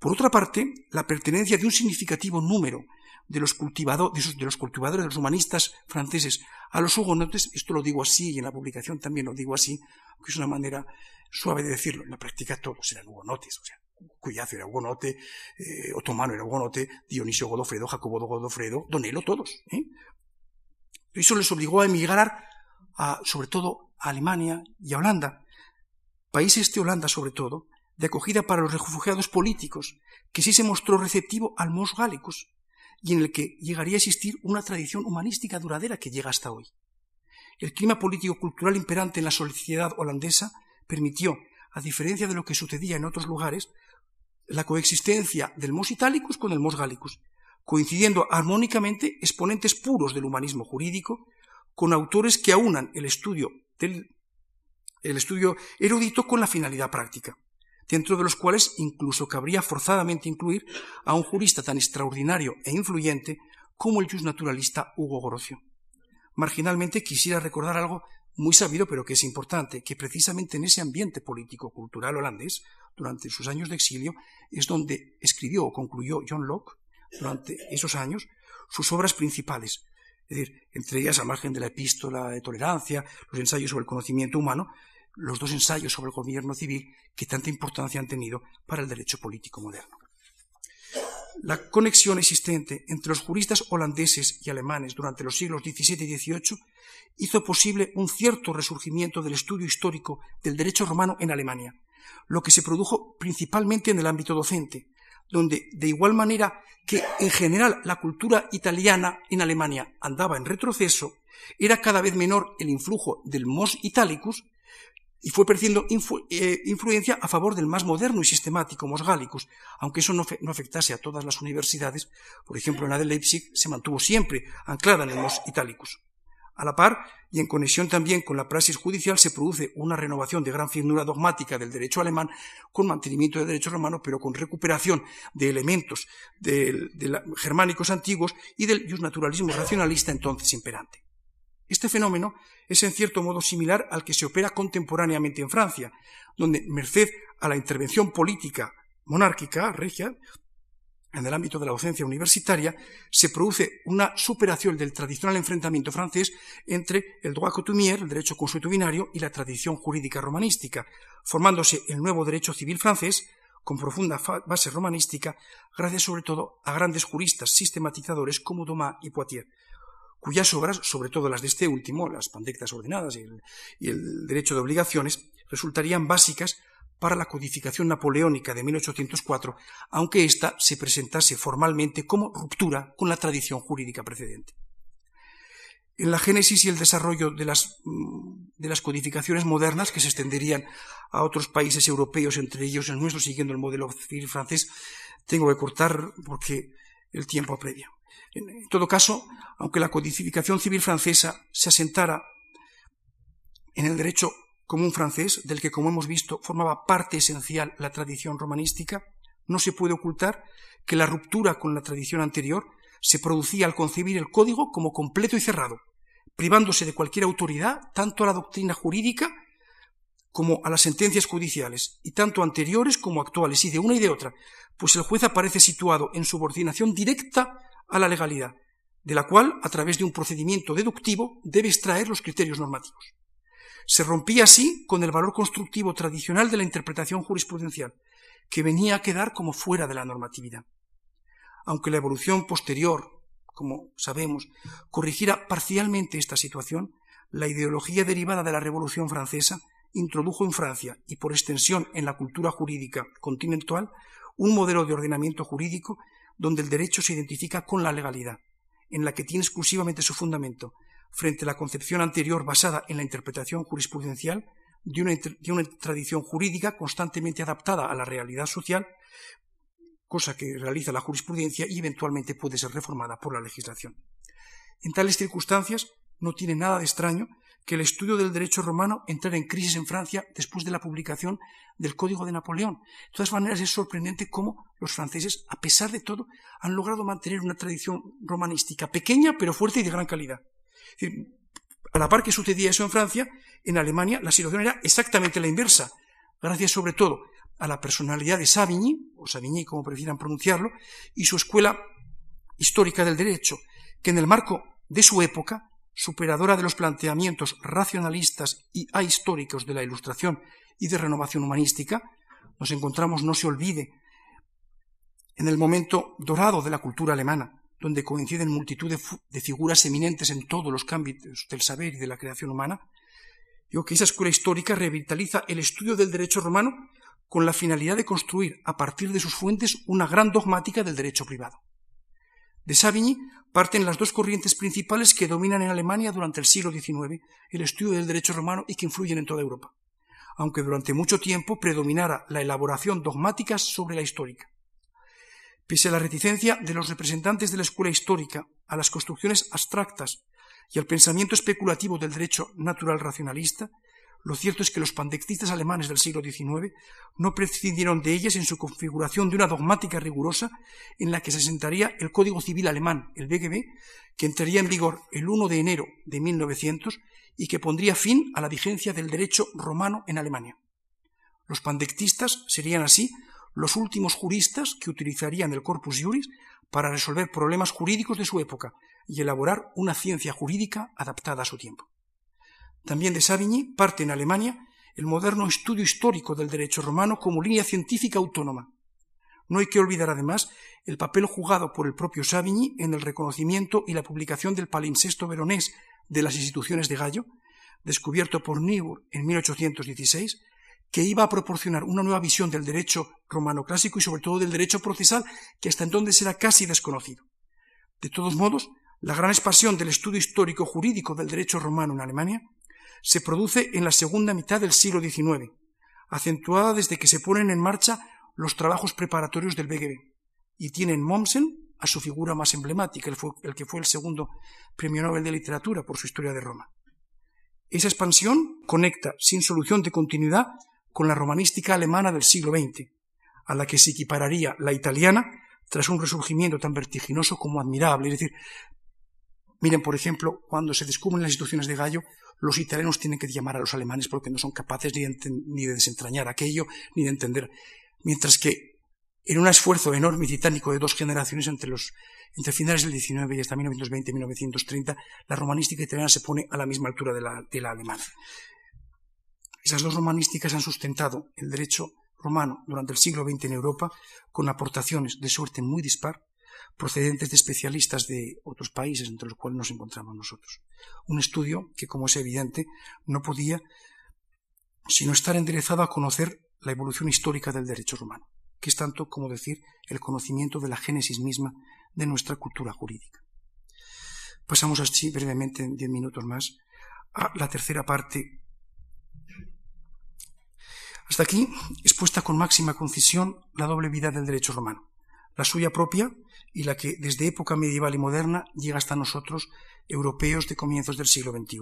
Por otra parte, la pertenencia de un significativo número de los, cultivadores, de los cultivadores, de los humanistas franceses a los hugonotes, esto lo digo así y en la publicación también lo digo así, que es una manera suave de decirlo, en la práctica todos eran hugonotes, o sea, Cuyazo era hugonote, eh, Otomano era hugonote, Dionisio Godofredo, Jacobo Godofredo, Donelo, todos. ¿eh? Eso les obligó a emigrar, a, sobre todo a Alemania y a Holanda, países de Holanda sobre todo, de acogida para los refugiados políticos, que sí se mostró receptivo al mos gallicus, y en el que llegaría a existir una tradición humanística duradera que llega hasta hoy. El clima político-cultural imperante en la sociedad holandesa permitió, a diferencia de lo que sucedía en otros lugares, la coexistencia del mos italicus con el mos gallicus, coincidiendo armónicamente exponentes puros del humanismo jurídico con autores que aunan el estudio, del, el estudio erudito con la finalidad práctica, dentro de los cuales incluso cabría forzadamente incluir a un jurista tan extraordinario e influyente como el naturalista Hugo Grocio. Marginalmente quisiera recordar algo muy sabido, pero que es importante, que precisamente en ese ambiente político-cultural holandés, durante sus años de exilio, es donde escribió o concluyó John Locke, durante esos años, sus obras principales, es decir, entre ellas, al margen de la epístola de tolerancia, los ensayos sobre el conocimiento humano, los dos ensayos sobre el gobierno civil que tanta importancia han tenido para el derecho político moderno. La conexión existente entre los juristas holandeses y alemanes durante los siglos XVII y XVIII hizo posible un cierto resurgimiento del estudio histórico del derecho romano en Alemania, lo que se produjo principalmente en el ámbito docente, donde de igual manera que en general la cultura italiana en Alemania andaba en retroceso, era cada vez menor el influjo del mos italicus y fue perdiendo eh, influencia a favor del más moderno y sistemático mos gallicus, aunque eso no, afectase a todas las universidades, por ejemplo la de Leipzig se mantuvo siempre anclada en el mos italicus. A la par, y en conexión también con la praxis judicial, se produce una renovación de gran finura dogmática del derecho alemán con mantenimiento del derecho romano, pero con recuperación de elementos germánicos antiguos y del naturalismo racionalista entonces imperante. Este fenómeno es en cierto modo similar al que se opera contemporáneamente en Francia, donde, merced a la intervención política monárquica regia, en el ámbito de la docencia universitaria, se produce una superación del tradicional enfrentamiento francés entre el droit coutumier, el derecho consuetudinario, y la tradición jurídica romanística, formándose el nuevo derecho civil francés, con profunda base romanística, gracias sobre todo a grandes juristas sistematizadores como Dumas y Poitiers, cuyas obras, sobre todo las de este último, las pandectas ordenadas y el, derecho de obligaciones, resultarían básicas para la codificación napoleónica de 1804, aunque ésta se presentase formalmente como ruptura con la tradición jurídica precedente. en la génesis y el desarrollo de las, de las codificaciones modernas que se extenderían a otros países europeos, entre ellos el nuestro, siguiendo el modelo civil francés, tengo que cortar porque el tiempo apremia. En todo caso, aunque la codificación civil francesa se asentara en el derecho común francés, del que, como hemos visto, formaba parte esencial la tradición romanística, no se puede ocultar que la ruptura con la tradición anterior se producía al concebir el código como completo y cerrado, privándose de cualquier autoridad tanto a la doctrina jurídica como a las sentencias judiciales, y tanto anteriores como actuales, y de una y de otra, pues el juez aparece situado en subordinación directa a la legalidad, de la cual, a través de un procedimiento deductivo, debe extraer los criterios normativos. Se rompía así con el valor constructivo tradicional de la interpretación jurisprudencial, que venía a quedar como fuera de la normatividad. Aunque la evolución posterior, como sabemos, corrigiera parcialmente esta situación, la ideología derivada de la Revolución Francesa introdujo en Francia y por extensión en la cultura jurídica continental un modelo de ordenamiento jurídico donde el derecho se identifica con la legalidad, en la que tiene exclusivamente su fundamento frente a la concepción anterior basada en la interpretación jurisprudencial de una, tradición jurídica constantemente adaptada a la realidad social, cosa que realiza la jurisprudencia y eventualmente puede ser reformada por la legislación. En tales circunstancias, no tiene nada de extraño que el estudio del derecho romano entrara en crisis en Francia después de la publicación del Código de Napoleón. De todas maneras, es sorprendente cómo los franceses, a pesar de todo, han logrado mantener una tradición romanística pequeña pero fuerte y de gran calidad a la par que sucedía eso en Francia, en Alemania la situación era exactamente la inversa, gracias sobre todo a la personalidad de Savigny, o Savigny como prefieran pronunciarlo, y su escuela histórica del derecho, que en el marco de su época, superadora de los planteamientos racionalistas y ahistóricos de la Ilustración y de renovación humanística, nos encontramos, no se olvide, en el momento dorado de la cultura alemana, donde coinciden multitud de, figuras eminentes en todos los ámbitos del saber y de la creación humana, digo que esa escuela histórica revitaliza el estudio del derecho romano con la finalidad de construir a partir de sus fuentes una gran dogmática del derecho privado. De Savigny parten las dos corrientes principales que dominan en Alemania durante el siglo XIX el estudio del derecho romano y que influyen en toda Europa, aunque durante mucho tiempo predominara la elaboración dogmática sobre la histórica. Pese a la reticencia de los representantes de la escuela histórica a las construcciones abstractas y al pensamiento especulativo del derecho natural racionalista, lo cierto es que los pandectistas alemanes del siglo XIX no prescindieron de ellas en su configuración de una dogmática rigurosa en la que se asentaría el Código Civil alemán, el BGB, que entraría en vigor el 1 de enero de 1900 y que pondría fin a la vigencia del derecho romano en Alemania. Los pandectistas serían así los últimos juristas que utilizarían el corpus juris para resolver problemas jurídicos de su época y elaborar una ciencia jurídica adaptada a su tiempo. También de Savigny parte en Alemania el moderno estudio histórico del derecho romano como línea científica autónoma. No hay que olvidar además el papel jugado por el propio Savigny en el reconocimiento y la publicación del palimpsesto veronés de las instituciones de Gallo, descubierto por Niebuhr en 1816 que iba a proporcionar una nueva visión del derecho romano clásico y sobre todo del derecho procesal que hasta entonces era casi desconocido. De todos modos, la gran expansión del estudio histórico jurídico del derecho romano en Alemania se produce en la segunda mitad del siglo XIX, acentuada desde que se ponen en marcha los trabajos preparatorios del BGB, y tienen Mommsen a su figura más emblemática, el, que fue el segundo premio Nobel de Literatura por su historia de Roma. Esa expansión conecta, sin solución de continuidad, con la romanística alemana del siglo XX, a la que se equipararía la italiana tras un resurgimiento tan vertiginoso como admirable. Es decir, miren, por ejemplo, cuando se descubren las instituciones de Gallo, los italianos tienen que llamar a los alemanes porque no son capaces ni de, ni de desentrañar aquello, ni de entender. Mientras que en un esfuerzo enorme y titánico de dos generaciones entre los entre finales del XIX y hasta 1920 y 1930, la romanística italiana se pone a la misma altura de la, de la alemana. Esas dos romanísticas han sustentado el derecho romano durante el siglo XX en Europa con aportaciones de suerte muy dispar procedentes de especialistas de otros países entre los cuales nos encontramos nosotros. Un estudio que, como es evidente, no podía sino estar enderezado a conocer la evolución histórica del derecho romano, que es tanto como decir el conocimiento de la génesis misma de nuestra cultura jurídica. Pasamos así brevemente, en diez minutos más, a la tercera parte. Hasta aquí, expuesta con máxima concisión la doble vida del derecho romano, la suya propia y la que desde época medieval y moderna llega hasta nosotros, europeos de comienzos del siglo XXI.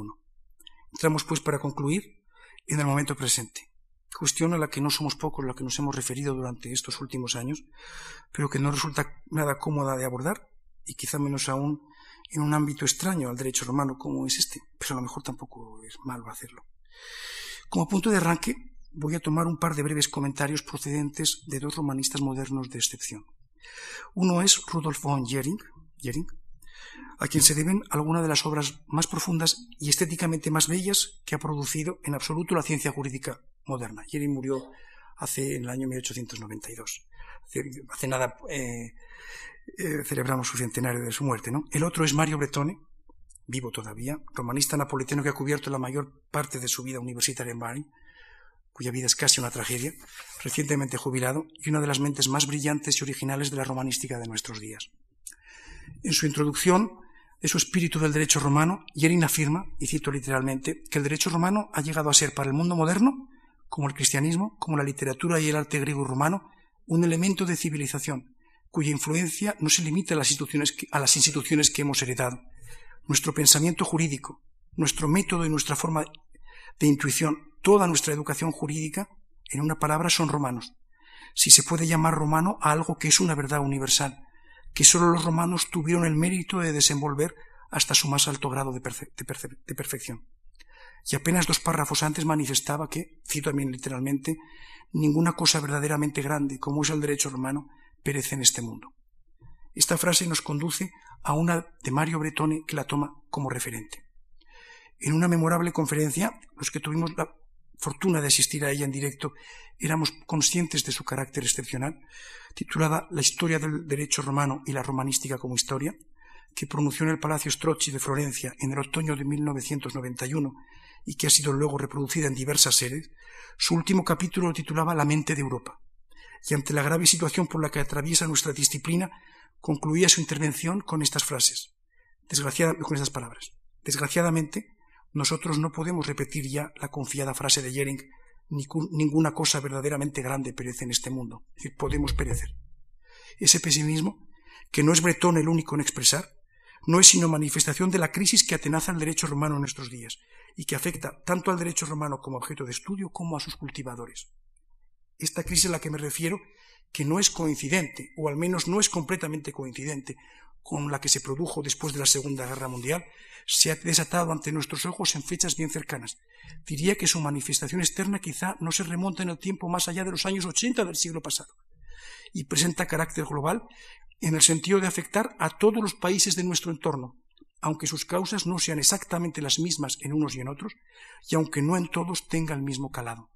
Entramos, pues, para concluir, en el momento presente, cuestión a la que no somos pocos los que nos hemos referido durante estos últimos años, pero que no resulta nada cómoda de abordar y quizá menos aún en un ámbito extraño al derecho romano como es este, pero a lo mejor tampoco es malo hacerlo. Como punto de arranque, voy a tomar un par de breves comentarios procedentes de dos romanistas modernos de excepción. Uno es Rudolf von Jering, a quien se deben algunas de las obras más profundas y estéticamente más bellas que ha producido en absoluto la ciencia jurídica moderna. Jering murió hace en el año 1892. Hace, nada eh, eh, celebramos su centenario de su muerte. ¿no? El otro es Mario Bretone, vivo todavía, romanista napolitano que ha cubierto la mayor parte de su vida universitaria en Bari, cuya vida es casi una tragedia, recientemente jubilado y una de las mentes más brillantes y originales de la romanística de nuestros días. En su introducción de su espíritu del derecho romano, Yerin afirma, y cito literalmente, que el derecho romano ha llegado a ser para el mundo moderno, como el cristianismo, como la literatura y el arte griego y romano, un elemento de civilización, cuya influencia no se limita a las instituciones que, a las instituciones que hemos heredado. Nuestro pensamiento jurídico, nuestro método y nuestra forma de intuición, toda nuestra educación jurídica, en una palabra, son romanos. Si se puede llamar romano a algo que es una verdad universal, que sólo los romanos tuvieron el mérito de desenvolver hasta su más alto grado de, de perfección. Y apenas dos párrafos antes manifestaba que, cito también literalmente, ninguna cosa verdaderamente grande como es el derecho romano perece en este mundo. Esta frase nos conduce a una de Mario Bretone que la toma como referente. En una memorable conferencia, los que tuvimos la fortuna de asistir a ella en directo éramos conscientes de su carácter excepcional, titulada La historia del derecho romano y la romanística como historia, que pronunció en el Palacio Strozzi de Florencia en el otoño de 1991 y que ha sido luego reproducida en diversas series, su último capítulo lo titulaba La mente de Europa y ante la grave situación por la que atraviesa nuestra disciplina, concluía su intervención con estas frases, con estas palabras. Desgraciadamente, nosotros no podemos repetir ya la confiada frase de Jering, ninguna cosa verdaderamente grande perece en este mundo, podemos perecer. Ese pesimismo, que no es Bretón el único en expresar, no es sino manifestación de la crisis que atenaza el derecho romano en nuestros días y que afecta tanto al derecho romano como objeto de estudio como a sus cultivadores esta crisis a la que me refiero, que no es coincidente, o al menos no es completamente coincidente con la que se produjo después de la Segunda Guerra Mundial, se ha desatado ante nuestros ojos en fechas bien cercanas. Diría que su manifestación externa quizá no se remonta en el tiempo más allá de los años 80 del siglo pasado, y presenta carácter global en el sentido de afectar a todos los países de nuestro entorno, aunque sus causas no sean exactamente las mismas en unos y en otros, y aunque no en todos tenga el mismo calado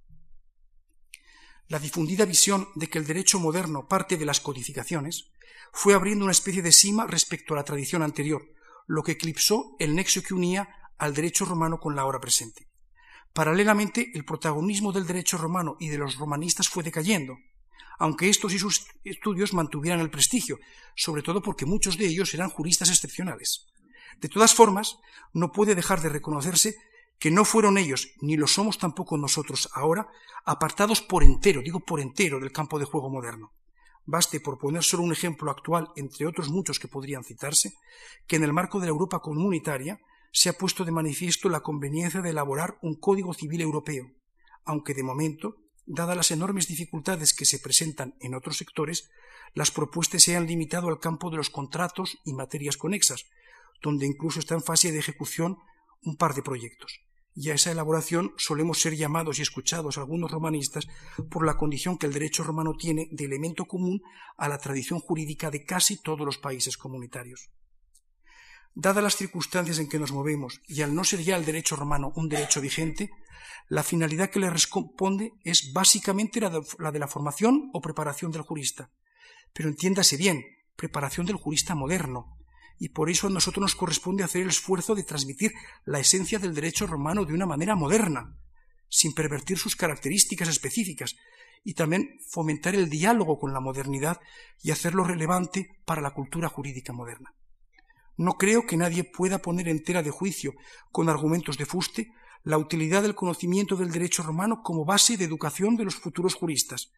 la difundida visión de que el derecho moderno parte de las codificaciones fue abriendo una especie de cima respecto a la tradición anterior, lo que eclipsó el nexo que unía al derecho romano con la hora presente. Paralelamente, el protagonismo del derecho romano y de los romanistas fue decayendo, aunque estos y sus estudios mantuvieran el prestigio, sobre todo porque muchos de ellos eran juristas excepcionales. De todas formas, no puede dejar de reconocerse que no fueron ellos, ni lo somos tampoco nosotros ahora, apartados por entero, digo por entero, del campo de juego moderno. Baste, por poner solo un ejemplo actual, entre otros muchos que podrían citarse, que en el marco de la Europa comunitaria se ha puesto de manifiesto la conveniencia de elaborar un código civil europeo, aunque de momento, dadas las enormes dificultades que se presentan en otros sectores, las propuestas se han limitado al campo de los contratos y materias conexas, donde incluso está en fase de ejecución un par de proyectos y a esa elaboración solemos ser llamados y escuchados algunos romanistas por la condición que el derecho romano tiene de elemento común a la tradición jurídica de casi todos los países comunitarios. Dadas las circunstancias en que nos movemos y al no ser ya el derecho romano un derecho vigente, la finalidad que le responde es básicamente la de, la de la formación o preparación del jurista. Pero entiéndase bien, preparación del jurista moderno, y por eso a nosotros nos corresponde hacer el esfuerzo de transmitir la esencia del derecho romano de una manera moderna, sin pervertir sus características específicas, y también fomentar el diálogo con la modernidad y hacerlo relevante para la cultura jurídica moderna. no creo que nadie pueda poner entera de juicio, con argumentos de fuste, la utilidad del conocimiento del derecho romano como base de educación de los futuros juristas.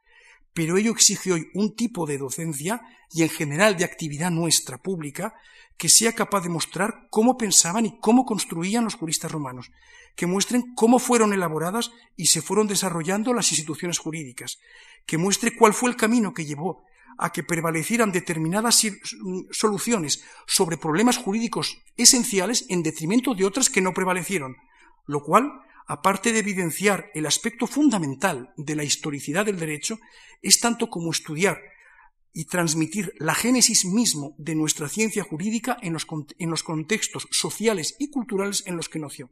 Pero ello exige hoy un tipo de docencia y en general de actividad nuestra pública que sea capaz de mostrar cómo pensaban y cómo construían los juristas romanos, que muestren cómo fueron elaboradas y se fueron desarrollando las instituciones jurídicas, que muestre cuál fue el camino que llevó a que prevalecieran determinadas soluciones sobre problemas jurídicos esenciales en detrimento de otras que no prevalecieron, lo cual, aparte de evidenciar el aspecto fundamental de la historicidad del derecho, es tanto como estudiar y transmitir la génesis mismo de nuestra ciencia jurídica en los, en los contextos sociales y culturales en los que nació.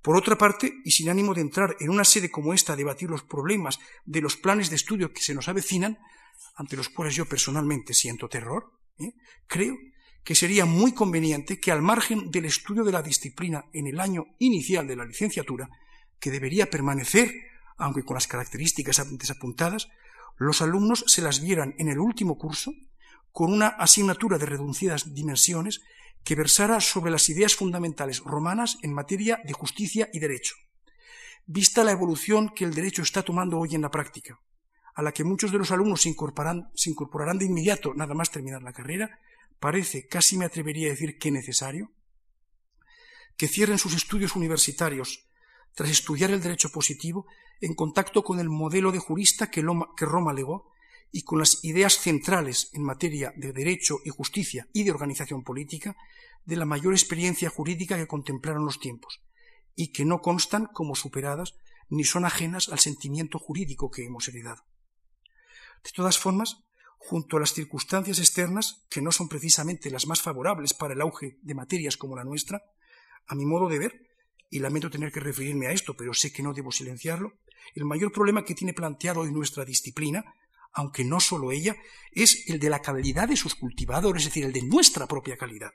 Por otra parte, y sin ánimo de entrar en una sede como esta a debatir los problemas de los planes de estudio que se nos avecinan, ante los cuales yo personalmente siento terror, ¿eh? creo que sería muy conveniente que al margen del estudio de la disciplina en el año inicial de la licenciatura, que debería permanecer, aunque con las características antes apuntadas, los alumnos se las vieran en el último curso con una asignatura de reducidas dimensiones que versara sobre las ideas fundamentales romanas en materia de justicia y derecho. Vista la evolución que el derecho está tomando hoy en la práctica, a la que muchos de los alumnos se incorporarán, se incorporarán de inmediato nada más terminar la carrera, parece, casi me atrevería a decir que necesario, que cierren sus estudios universitarios tras estudiar el derecho positivo en contacto con el modelo de jurista que, Roma legó y con las ideas centrales en materia de derecho y justicia y de organización política de la mayor experiencia jurídica que contemplaron los tiempos, y que no constan como superadas ni son ajenas al sentimiento jurídico que hemos heredado. De todas formas, junto a las circunstancias externas, que no son precisamente las más favorables para el auge de materias como la nuestra, a mi modo de ver, y lamento tener que referirme a esto, pero sé que no debo silenciarlo, el mayor problema que tiene planteado hoy nuestra disciplina, aunque no solo ella, es el de la calidad de sus cultivadores, es decir, el de nuestra propia calidad.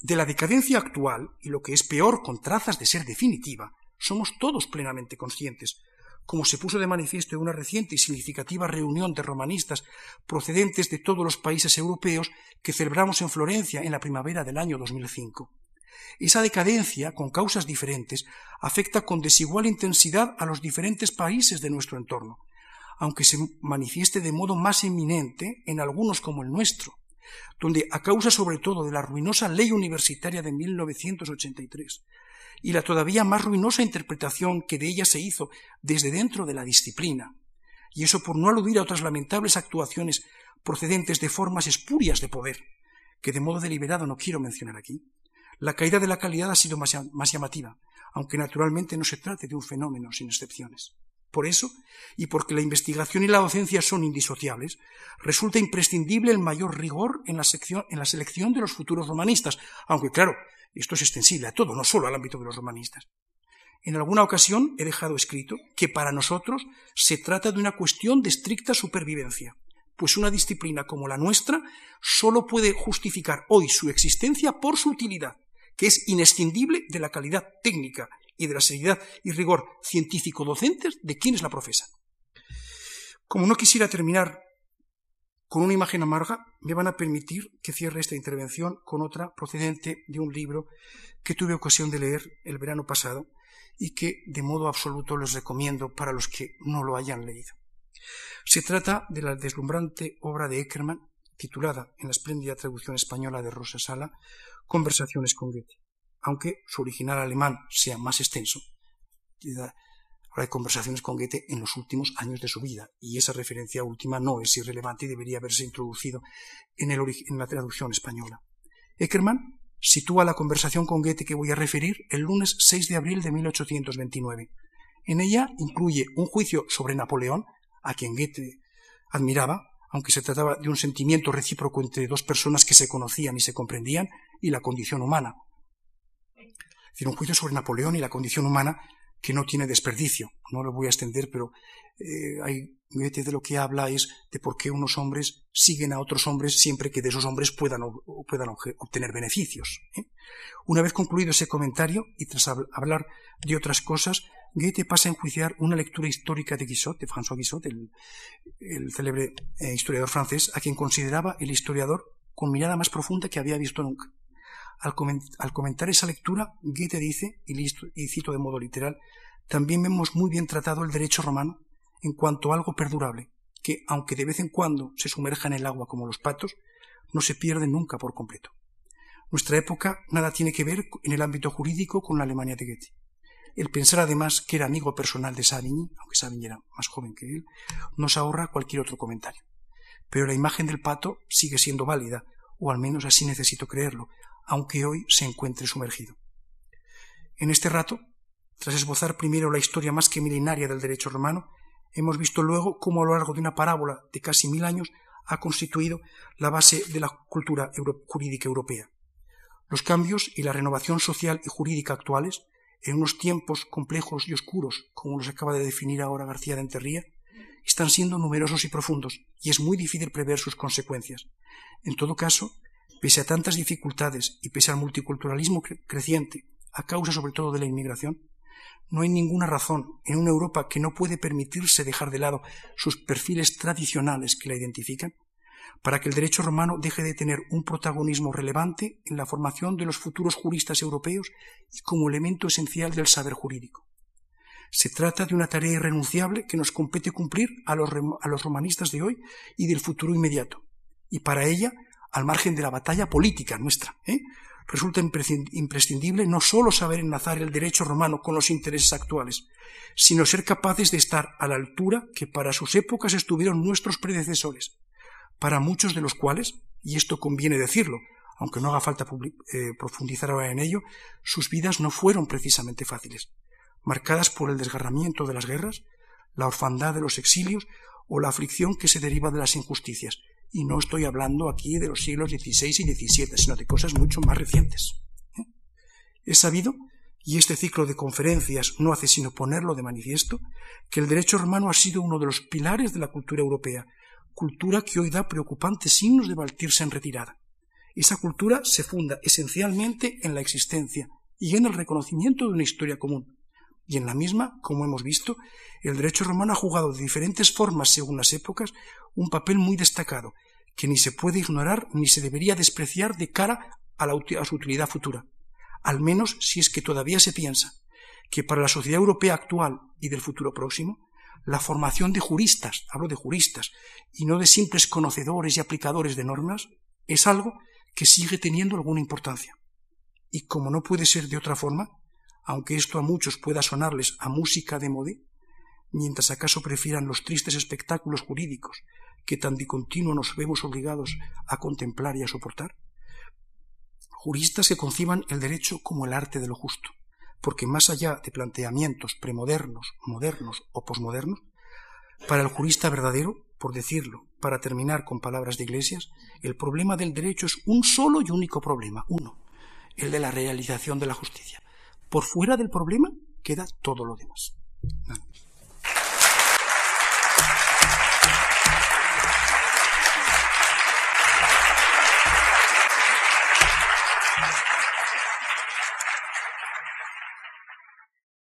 De la decadencia actual, y lo que es peor con trazas de ser definitiva, somos todos plenamente conscientes, como se puso de manifiesto en una reciente y significativa reunión de romanistas procedentes de todos los países europeos que celebramos en Florencia en la primavera del año 2005. Esa decadencia, con causas diferentes, afecta con desigual intensidad a los diferentes países de nuestro entorno, aunque se manifieste de modo más eminente en algunos como el nuestro, donde, a causa sobre todo de la ruinosa ley universitaria de 1983 y la todavía más ruinosa interpretación que de ella se hizo desde dentro de la disciplina, y eso por no aludir a otras lamentables actuaciones procedentes de formas espurias de poder, que de modo deliberado no quiero mencionar aquí, la caída de la calidad ha sido más, llamativa, aunque naturalmente no se trate de un fenómeno sin excepciones. Por eso, y porque la investigación y la docencia son indisociables, resulta imprescindible el mayor rigor en la, en la selección de los futuros romanistas, aunque claro, esto es extensible a todo, no solo al ámbito de los romanistas. En alguna ocasión he dejado escrito que para nosotros se trata de una cuestión de estricta supervivencia, pues una disciplina como la nuestra solo puede justificar hoy su existencia por su utilidad, que es inescindible de la calidad técnica y de la seriedad y rigor científico-docentes de quienes la profesan. Como no quisiera terminar con una imagen amarga, me van a permitir que cierre esta intervención con otra procedente de un libro que tuve ocasión de leer el verano pasado y que de modo absoluto les recomiendo para los que no lo hayan leído. Se trata de la deslumbrante obra de Eckermann, titulada en la espléndida traducción española de Rosa Sala, Conversaciones con Goethe, aunque su original alemán sea más extenso. Habla de conversaciones con Goethe en los últimos años de su vida, y esa referencia última no es irrelevante y debería haberse introducido en la traducción española. Eckermann sitúa la conversación con Goethe que voy a referir el lunes 6 de abril de 1829. En ella incluye un juicio sobre Napoleón, a quien Goethe admiraba, aunque se trataba de un sentimiento recíproco entre dos personas que se conocían y se comprendían, y la condición humana. Es decir, un juicio sobre Napoleón y la condición humana que no tiene desperdicio. No lo voy a extender, pero eh, hay, de lo que habla es de por qué unos hombres siguen a otros hombres siempre que de esos hombres puedan, puedan obtener beneficios. ¿eh? Una vez concluido ese comentario y tras hablar de otras cosas, Goethe pasa a enjuiciar una lectura histórica de Guizot, de François Guizot, el, célebre eh, historiador francés, a quien consideraba el historiador con mirada más profunda que había visto nunca. Al, comentar esa lectura, Goethe dice, y cito de modo literal, también vemos muy bien tratado el derecho romano en cuanto a algo perdurable, que, aunque de vez en cuando se sumerja en el agua como los patos, no se pierde nunca por completo. Nuestra época nada tiene que ver en el ámbito jurídico con la Alemania de Goethe. El pensar además que era amigo personal de Savigny, aunque Savigny era más joven que él, nos ahorra cualquier otro comentario. Pero la imagen del pato sigue siendo válida, o al menos así necesito creerlo, aunque hoy se encuentre sumergido. En este rato, tras esbozar primero la historia más que milenaria del derecho romano, hemos visto luego cómo a lo largo de una parábola de casi mil años ha constituido la base de la cultura jurídica europea. Los cambios y la renovación social y jurídica actuales, en unos tiempos complejos y oscuros, como los acaba de definir ahora García de Enterría, están siendo numerosos y profundos, y es muy difícil prever sus consecuencias. En todo caso, pese a tantas dificultades y pese al multiculturalismo creciente, a causa sobre todo de la inmigración, no hay ninguna razón en una Europa que no puede permitirse dejar de lado sus perfiles tradicionales que la identifican, para que el derecho romano deje de tener un protagonismo relevante en la formación de los futuros juristas europeos y como elemento esencial del saber jurídico. Se trata de una tarea irrenunciable que nos compete cumplir a los, a los romanistas de hoy y del futuro inmediato, y para ella, al margen de la batalla política nuestra, ¿eh? resulta imprescindible no sólo saber enlazar el derecho romano con los intereses actuales, sino ser capaces de estar a la altura que para sus épocas estuvieron nuestros predecesores, para muchos de los cuales, y esto conviene decirlo, aunque no haga falta eh, profundizar ahora en ello, sus vidas no fueron precisamente fáciles, marcadas por el desgarramiento de las guerras, la orfandad de los exilios o la aflicción que se deriva de las injusticias, y no estoy hablando aquí de los siglos XVI y XVII, sino de cosas mucho más recientes. ¿eh? Es sabido, y este ciclo de conferencias no hace sino ponerlo de manifiesto, que el derecho romano ha sido uno de los pilares de la cultura europea, cultura que hoy da preocupantes signos de baltirse en retirada. Esa cultura se funda esencialmente en la existencia y en el reconocimiento de una historia común. Y en la misma, como hemos visto, el derecho romano ha jugado de diferentes formas según las épocas un papel muy destacado, que ni se puede ignorar ni se debería despreciar de cara a, su utilidad futura, al menos si es que todavía se piensa que para la sociedad europea actual y del futuro próximo, la formación de juristas, hablo de juristas, y no de simples conocedores y aplicadores de normas, es algo que sigue teniendo alguna importancia. Y como no puede ser de otra forma, aunque esto a muchos pueda sonarles a música de modé, mientras acaso prefieran los tristes espectáculos jurídicos que tan de continuo nos vemos obligados a contemplar y a soportar? Juristas que conciban el derecho como el arte de lo justo, porque más allá de planteamientos premodernos, modernos o posmodernos, para el jurista verdadero, por decirlo, para terminar con palabras de iglesias, el problema del derecho es un solo y único problema, uno, el de la realización de la justicia. Por fuera del problema queda todo lo demás.